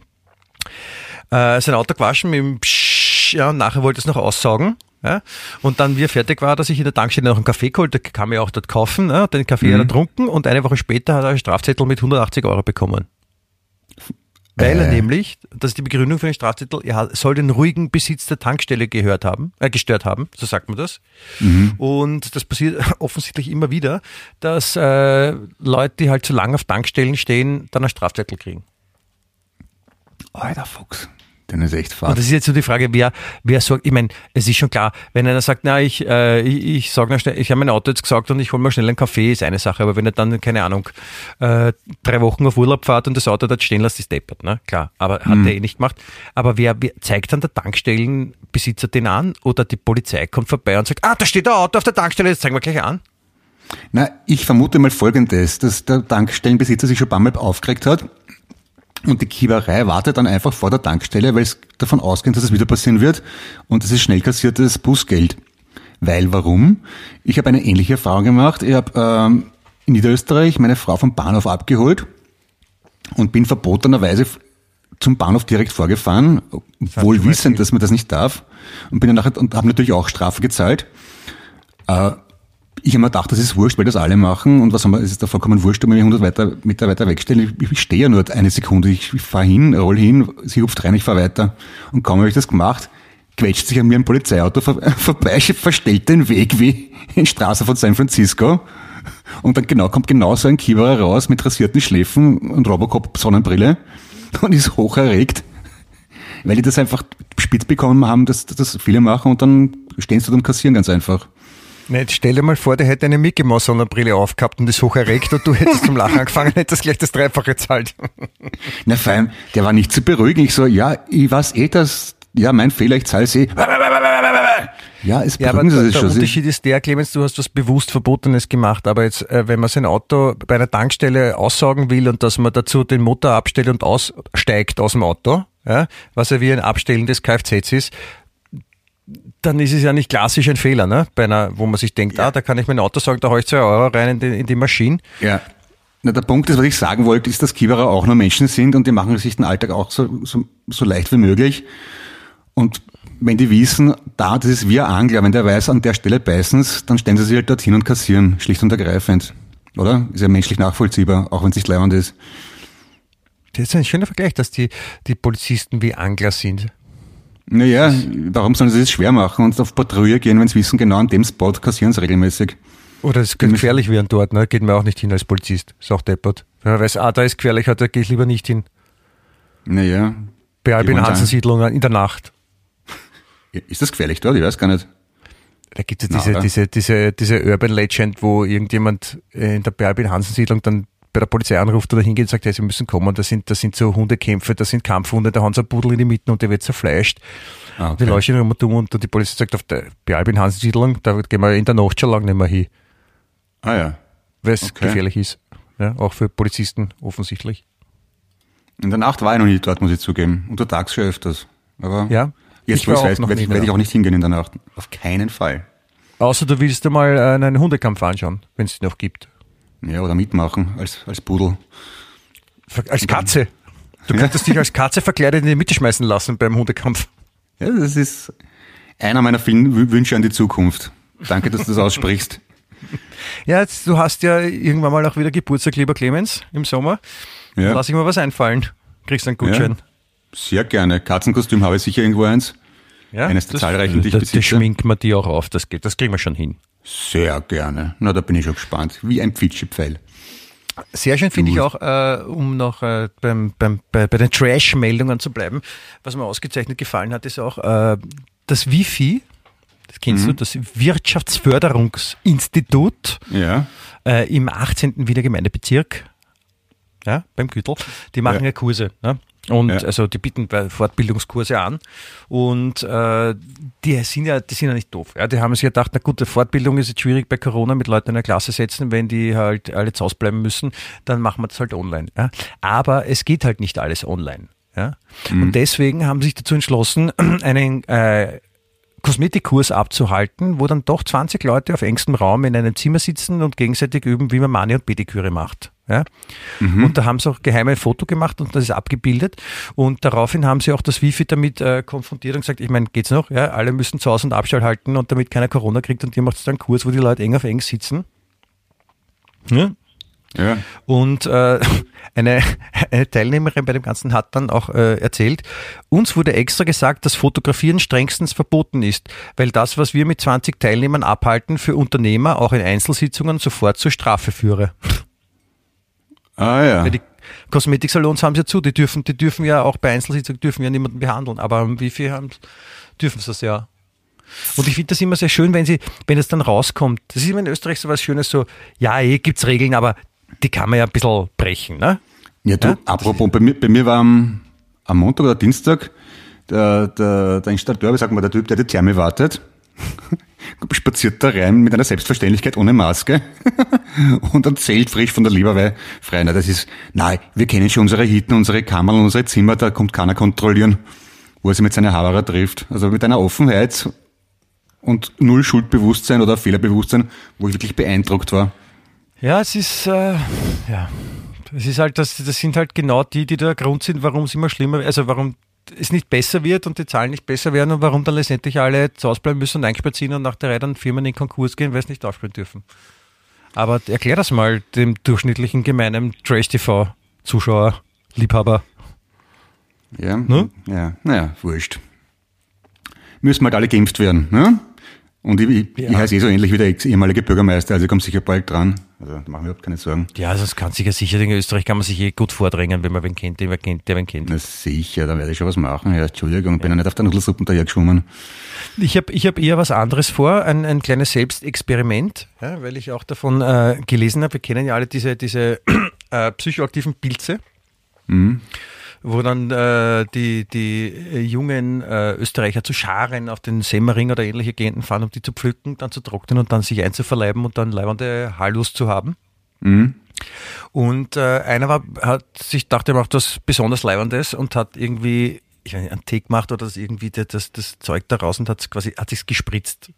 äh, sein Auto gewaschen mit dem Psch, ja, und nachher wollte es noch aussaugen. Ja? Und dann, wie er fertig war, dass ich in der Tankstelle noch einen Kaffee geholt, der kann man ja auch dort kaufen, ja? den Kaffee mhm. hat er getrunken und eine Woche später hat er einen Strafzettel mit 180 Euro bekommen. Weil er äh. nämlich, das ist die Begründung für den Strafzettel, er soll den ruhigen Besitz der Tankstelle gehört haben, äh, gestört haben, so sagt man das. Mhm. Und das passiert [laughs] offensichtlich immer wieder, dass äh, Leute, die halt zu lange auf Tankstellen stehen, dann einen Strafzettel kriegen. Alter Fuchs. Dann ist echt fad. Und das ist jetzt so die Frage, wer, wer sagt, ich meine, es ist schon klar, wenn einer sagt, na, ich, äh, ich, ich sag noch schnell, ich habe mein Auto jetzt gesagt und ich hole mal schnell einen Kaffee, ist eine Sache, aber wenn er dann, keine Ahnung, äh, drei Wochen auf Urlaub fährt und das Auto dort stehen lässt, ist deppert, ne? Klar, aber hat mhm. er eh nicht gemacht. Aber wer, wer zeigt dann der Tankstellenbesitzer den an oder die Polizei kommt vorbei und sagt, ah, da steht ein Auto auf der Tankstelle, das zeigen wir gleich an? Na, ich vermute mal Folgendes, dass der Tankstellenbesitzer sich schon ein paar Mal aufgeregt hat und die Kieberei wartet dann einfach vor der Tankstelle, weil es davon ausgeht, dass es wieder passieren wird. Und das ist schnell kassiertes Busgeld. Weil warum? Ich habe eine ähnliche Erfahrung gemacht. Ich habe ähm, in Niederösterreich meine Frau vom Bahnhof abgeholt und bin verbotenerweise zum Bahnhof direkt vorgefahren, wohl wissend, dass man das nicht darf. Und bin dann nachher und habe natürlich auch Strafe gezahlt. Äh, ich habe mir gedacht, das ist wurscht, weil das alle machen. Und was haben wir, es ist da vollkommen wurscht, wenn ich 100 weiter, Meter weiter wegstelle. Ich, ich stehe ja nur eine Sekunde. Ich, ich fahre hin, roll hin, sie hupft rein, ich fahre weiter. Und kaum habe ich das gemacht, quetscht sich an mir ein Polizeiauto vor, [laughs] vorbei, verstellt den Weg wie in Straße von San Francisco. Und dann genau, kommt genau so ein Kieberer raus mit rasierten Schläfen und Robocop-Sonnenbrille und ist hoch erregt, weil die das einfach spitz bekommen haben, dass, dass das viele machen und dann stehen sie dort und kassieren ganz einfach. Jetzt stell dir mal vor, der hätte eine Mickey Mouse Sonnenbrille aufgehabt und ist hoch erregt und du hättest zum Lachen angefangen, hättest gleich das Dreifache zahlt. Na fein, der war nicht zu beruhigen. Ich so, ja, ich weiß eh, dass, ja, mein Fehler, ich zahle sie. Ja, es ja, aber der, der schon. Unterschied ist der, Clemens, du hast was bewusst Verbotenes gemacht, aber jetzt, äh, wenn man sein Auto bei einer Tankstelle aussaugen will und dass man dazu den Motor abstellt und aussteigt aus dem Auto, ja, was ja wie ein Abstellen des Kfz ist, dann ist es ja nicht klassisch ein Fehler, ne? Bei einer, wo man sich denkt, ja. ah, da kann ich mein Auto sagen, da haue ich zwei Euro rein in die, in die Maschine. Ja. Na, der Punkt ist, was ich sagen wollte, ist, dass Kieberer auch nur Menschen sind und die machen sich den Alltag auch so, so, so leicht wie möglich. Und wenn die wissen, da, das ist wie ein Angler, wenn der weiß, an der Stelle beißen's, dann stellen sie sich halt dorthin und kassieren, schlicht und ergreifend. Oder? Ist ja menschlich nachvollziehbar, auch wenn es nicht leibend ist. Das ist ein schöner Vergleich, dass die, die Polizisten wie Angler sind. Naja, warum sollen sie es schwer machen und auf Patrouille gehen, wenn sie wissen, genau an dem Spot kassieren sie regelmäßig? Oder es könnte gefährlich werden dort, ne? Geht mir auch nicht hin als Polizist. Ist auch deppert. Wenn man weiß, ah, da ist gefährlich, da gehe ich lieber nicht hin. Naja. Bei Albin Hansen Siedlung in der Nacht. [laughs] Ist das gefährlich dort? Ich weiß gar nicht. Da gibt es diese, diese, diese, diese Urban Legend, wo irgendjemand in der Albin Hansen Siedlung dann bei der Polizei anruft oder hingeht und sagt, hey, sie müssen kommen, da sind, da sind so Hundekämpfe, da sind Kampfhunde, da haben sie einen Pudel in die Mitte und der wird zerfleischt. Ah, okay. Die Leute immer dumm und die Polizei sagt, auf der Albin Hansen Siedlung, da gehen wir in der Nacht schon lange nicht mehr hin. Ah ja. Weil es okay. gefährlich ist. Ja, auch für Polizisten offensichtlich. In der Nacht war ich noch nie dort, muss ich zugeben. Untertags schon öfters. Aber ja, jetzt, wo ich weiß, werde ich, werd ich auch nicht hingehen in der Nacht. Auf keinen Fall. Außer du willst mal äh, einen Hundekampf anschauen, wenn es noch gibt. Ja, oder mitmachen als, als Pudel. Als Katze. Du könntest dich als Katze verkleidet in die Mitte schmeißen lassen beim Hundekampf. Ja, das ist einer meiner vielen Wünsche an die Zukunft. Danke, dass du das aussprichst. [laughs] Ja, jetzt, du hast ja irgendwann mal auch wieder Geburtstag, lieber Clemens, im Sommer. Ja. Lass ich mal was einfallen. Kriegst einen Gutschein. Ja, sehr gerne. Katzenkostüm habe ich sicher irgendwo eins. Ja, Eines der das, zahlreichen, die ich besitze. Das schminken wir die auch auf, das geht. Das kriegen wir schon hin. Sehr gerne. Na, da bin ich schon gespannt. Wie ein Pfitschepfeil. Sehr schön finde ich auch, äh, um noch äh, beim, beim, bei, bei den Trash-Meldungen zu bleiben, was mir ausgezeichnet gefallen hat, ist auch äh, das Wifi, das kennst mhm. du, das Wirtschaftsförderungsinstitut ja. äh, im 18. Wiener Gemeindebezirk, ja, beim Gütel, die machen ja, ja Kurse. Ne? Und ja. also die bieten Fortbildungskurse an und äh, die sind ja, die sind ja nicht doof. Ja, die haben sich gedacht, na gut, Fortbildung ist jetzt schwierig bei Corona mit Leuten in der Klasse setzen, wenn die halt alle zu Hause bleiben müssen, dann machen wir das halt online. Ja. Aber es geht halt nicht alles online. Ja. Mhm. Und deswegen haben sie sich dazu entschlossen, [clears throat] einen äh, Kosmetikkurs abzuhalten, wo dann doch 20 Leute auf engstem Raum in einem Zimmer sitzen und gegenseitig üben, wie man Mani und Pediküre macht. Ja? Mhm. Und da haben sie auch geheim ein Foto gemacht und das ist abgebildet. Und daraufhin haben sie auch das Wifi damit äh, konfrontiert und gesagt, ich meine, geht's noch? Ja, alle müssen zu Hause und Abstand halten und damit keiner Corona kriegt und ihr macht dann einen Kurs, wo die Leute eng auf eng sitzen. Ja? Ja. Und äh, [laughs] eine, eine Teilnehmerin bei dem Ganzen hat dann auch äh, erzählt, uns wurde extra gesagt, dass Fotografieren strengstens verboten ist, weil das, was wir mit 20 Teilnehmern abhalten, für Unternehmer auch in Einzelsitzungen sofort zur Strafe führe. [laughs] Ah ja. Weil die Kosmetiksalons haben sie ja zu, die dürfen, die dürfen ja auch bei Einzelsitzungen dürfen ja niemanden behandeln, aber wie viel haben, dürfen sie das ja. Und ich finde das immer sehr schön, wenn sie, wenn es dann rauskommt. Das ist immer in Österreich so was Schönes, so, ja, eh gibt's Regeln, aber die kann man ja ein bisschen brechen, ne? Ja, du, ja? apropos, bei mir, bei mir war am, am Montag oder Dienstag der, der, der Installateur, wie sagt man, der Typ, der die Therme wartet, [laughs] spaziert da rein mit einer Selbstverständlichkeit ohne Maske [laughs] [laughs] und erzählt frisch von der Leberwei frei. Na, das ist, nein, wir kennen schon unsere Hitten, unsere Kammern, unsere Zimmer, da kommt keiner kontrollieren, wo er sich mit seiner Haberer trifft. Also mit einer Offenheit und null Schuldbewusstsein oder Fehlerbewusstsein, wo ich wirklich beeindruckt war. Ja, es ist, äh, ja, es ist halt, das, das sind halt genau die, die der Grund sind, warum es immer schlimmer, also warum es nicht besser wird und die Zahlen nicht besser werden und warum dann letztendlich alle zu Hause bleiben müssen und eingesperrt sind und nach der Reihe dann Firmen in Konkurs gehen, weil es nicht aufspielen dürfen. Aber erklär das mal dem durchschnittlichen gemeinen Trace TV Zuschauer, Liebhaber. Ja, ne? ja, naja, wurscht. Müssen halt alle geimpft werden, ne? Und ich, ich, ja. ich heiße eh so ähnlich wie der ehemalige Bürgermeister, also ich komme sicher bald dran. Also da machen wir überhaupt keine Sorgen. Ja, also das kann sich ja sicher, in Österreich kann man sich eh gut vordrängen, wenn man wen kennt, den wer kennt, der wen kennt. Na sicher, da werde ich schon was machen. Ja, Entschuldigung, ja. bin ja nicht auf der Nudelsuppen dahergeschwommen. Ich habe ich hab eher was anderes vor, ein, ein kleines Selbstexperiment, ja, weil ich auch davon äh, gelesen habe, wir kennen ja alle diese, diese [clears throat] äh, psychoaktiven Pilze. Mhm wo dann äh, die, die äh, jungen äh, Österreicher zu Scharen auf den Semmering oder ähnliche Gegenden fahren, um die zu pflücken, dann zu trocknen und dann sich einzuverleiben und dann leibende Hallus zu haben. Mhm. Und äh, einer war, hat sich dachte, er macht was besonders Leibendes und hat irgendwie, ich nicht, einen Tee gemacht oder das irgendwie das, das, das Zeug daraus und hat quasi, hat sich's gespritzt.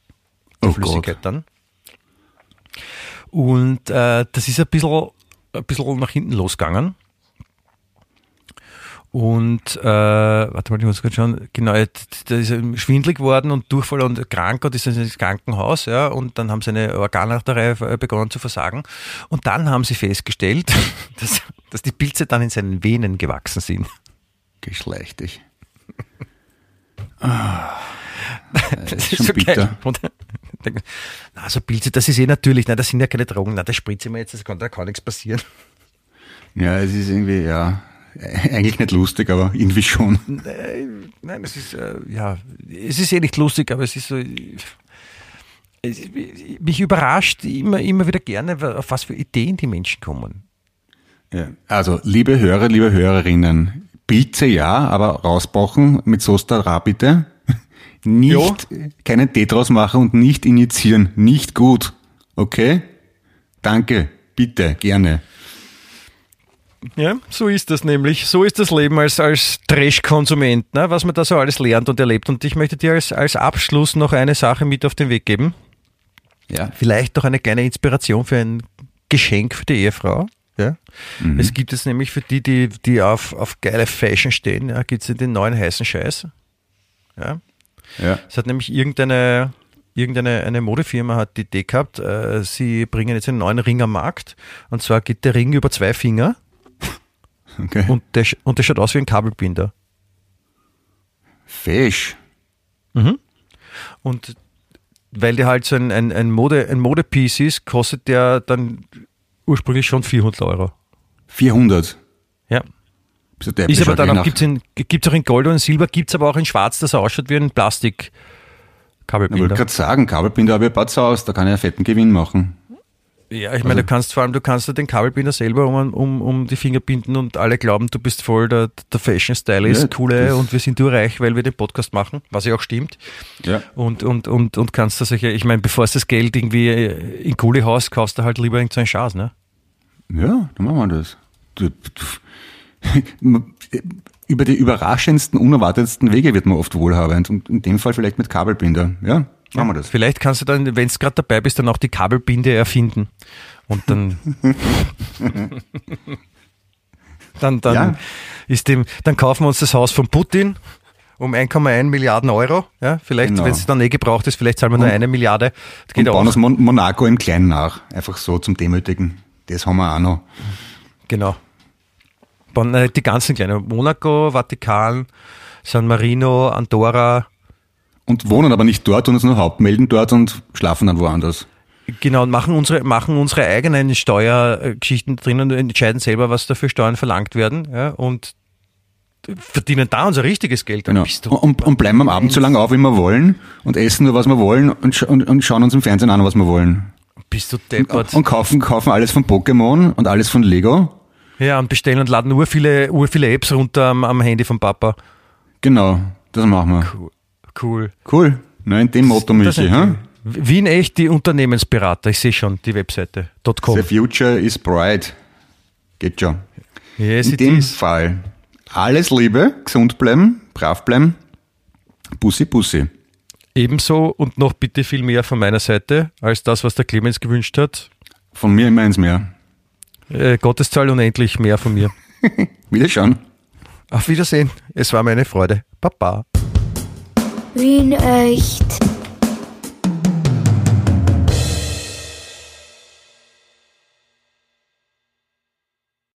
Die oh Flüssigkeit Gott. dann. Und äh, das ist ein bisschen ein bisschen nach hinten losgegangen. Und äh, warte mal, ich muss gerade schauen, genau, da ist er schwindlig geworden und Durchfall und krank und ist ins Krankenhaus, ja, und dann haben seine Organarterie begonnen zu versagen. Und dann haben sie festgestellt, [laughs] dass, dass die Pilze dann in seinen Venen gewachsen sind. Geschlechtig. [laughs] Ah, das, ist, schon so bitter. Geil. Also Pilze, das ist eh natürlich, nein, das sind ja keine Drogen, nein, das spritze ich mir jetzt, das kann, da kann nichts passieren. Ja, es ist irgendwie, ja, [laughs] eigentlich nicht lustig, aber irgendwie schon. Nein, es ist, äh, ja, es ist eh nicht lustig, aber es ist so, es, mich überrascht immer, immer wieder gerne, auf was für Ideen die Menschen kommen. Ja, also, liebe Hörer, liebe Hörerinnen, Pilze ja, aber rausbrauchen mit Sostara bitte. [laughs] Nicht, jo. keinen Tee draus machen und nicht injizieren. Nicht gut. Okay? Danke. Bitte. Gerne. Ja, so ist das nämlich. So ist das Leben als, als Trash-Konsument, ne? was man da so alles lernt und erlebt. Und ich möchte dir als, als Abschluss noch eine Sache mit auf den Weg geben. Ja. Vielleicht doch eine kleine Inspiration für ein Geschenk für die Ehefrau. Ja? Mhm. Es gibt es nämlich für die, die, die auf, auf geile Fashion stehen, ja, gibt es den neuen heißen Scheiß. Ja. ja. Es hat nämlich irgendeine, irgendeine eine Modefirma hat die Idee gehabt, äh, sie bringen jetzt einen neuen Ring am Markt. Und zwar geht der Ring über zwei Finger. Okay. Und, der, und der schaut aus wie ein Kabelbinder. Fisch. Mhm. Und weil der halt so ein, ein, ein, Mode, ein Modepiece ist, kostet der dann ursprünglich schon 400 Euro. 400? Ja. Ist aber dann auch, gibt es auch in Gold und in Silber, gibt es aber auch in Schwarz, dass er ausschaut wie ein Plastik. Kabelbinder. Ich wollte gerade sagen, Kabelbinder habe ich ein aus, da kann ich einen fetten Gewinn machen. Ja, ich meine, also, du kannst vor allem, du kannst den Kabelbinder selber um, um, um die Finger binden und alle glauben, du bist voll der, der Fashion-Stylist, ja, coole und wir sind reich, weil wir den Podcast machen, was ja auch stimmt. Ja. Und, und, und, und kannst das, ich meine, bevor du das Geld irgendwie in coole Haus kaufst, du halt lieber irgendeinen so Schatz, ne? Ja, dann machen wir das. Du, du, [laughs] über die überraschendsten, unerwartetsten Wege wird man oft wohlhabend und in dem Fall vielleicht mit Kabelbinder, ja? Machen wir das. Vielleicht kannst du dann, wenn du gerade dabei bist, dann auch die Kabelbinde erfinden. Und dann. [laughs] dann dann ja. ist dem, dann kaufen wir uns das Haus von Putin um 1,1 Milliarden Euro. Ja, vielleicht, genau. wenn es dann eh gebraucht ist, vielleicht zahlen wir nur eine Milliarde. Das geht und bauen auch. das Mon Monaco im Kleinen nach. Einfach so zum Demütigen. Das haben wir auch noch. Genau. Äh, die ganzen kleinen. Monaco, Vatikan, San Marino, Andorra, und wohnen aber nicht dort und uns nur Hauptmelden dort und schlafen dann woanders. Genau, und machen unsere, machen unsere eigenen Steuergeschichten drin und entscheiden selber, was da für Steuern verlangt werden. Ja, und verdienen da unser richtiges Geld. Genau. Und, und, bleiben am Abend so lange auf, wie wir wollen und essen nur, was wir wollen und, und, und schauen uns im Fernsehen an, was wir wollen. Bist du deppert. Und, und kaufen, kaufen alles von Pokémon und alles von Lego. Ja, und bestellen und laden ur viele, ur viele Apps runter am, am Handy vom Papa. Genau, das machen wir. Cool. Cool. Cool. Na, in dem Motto, Michi. Hm? Wien echt die Unternehmensberater. Ich sehe schon die Webseite. .com. The future is bright. Geht schon. Yes, in dem is. Fall. Alles Liebe, gesund bleiben, brav bleiben. Bussi, Bussi. Ebenso und noch bitte viel mehr von meiner Seite als das, was der Clemens gewünscht hat. Von mir immer eins mehr. Äh, Gotteszahl unendlich mehr von mir. [laughs] Wiederschauen. Auf Wiedersehen. Es war meine Freude. Baba. Wien echt.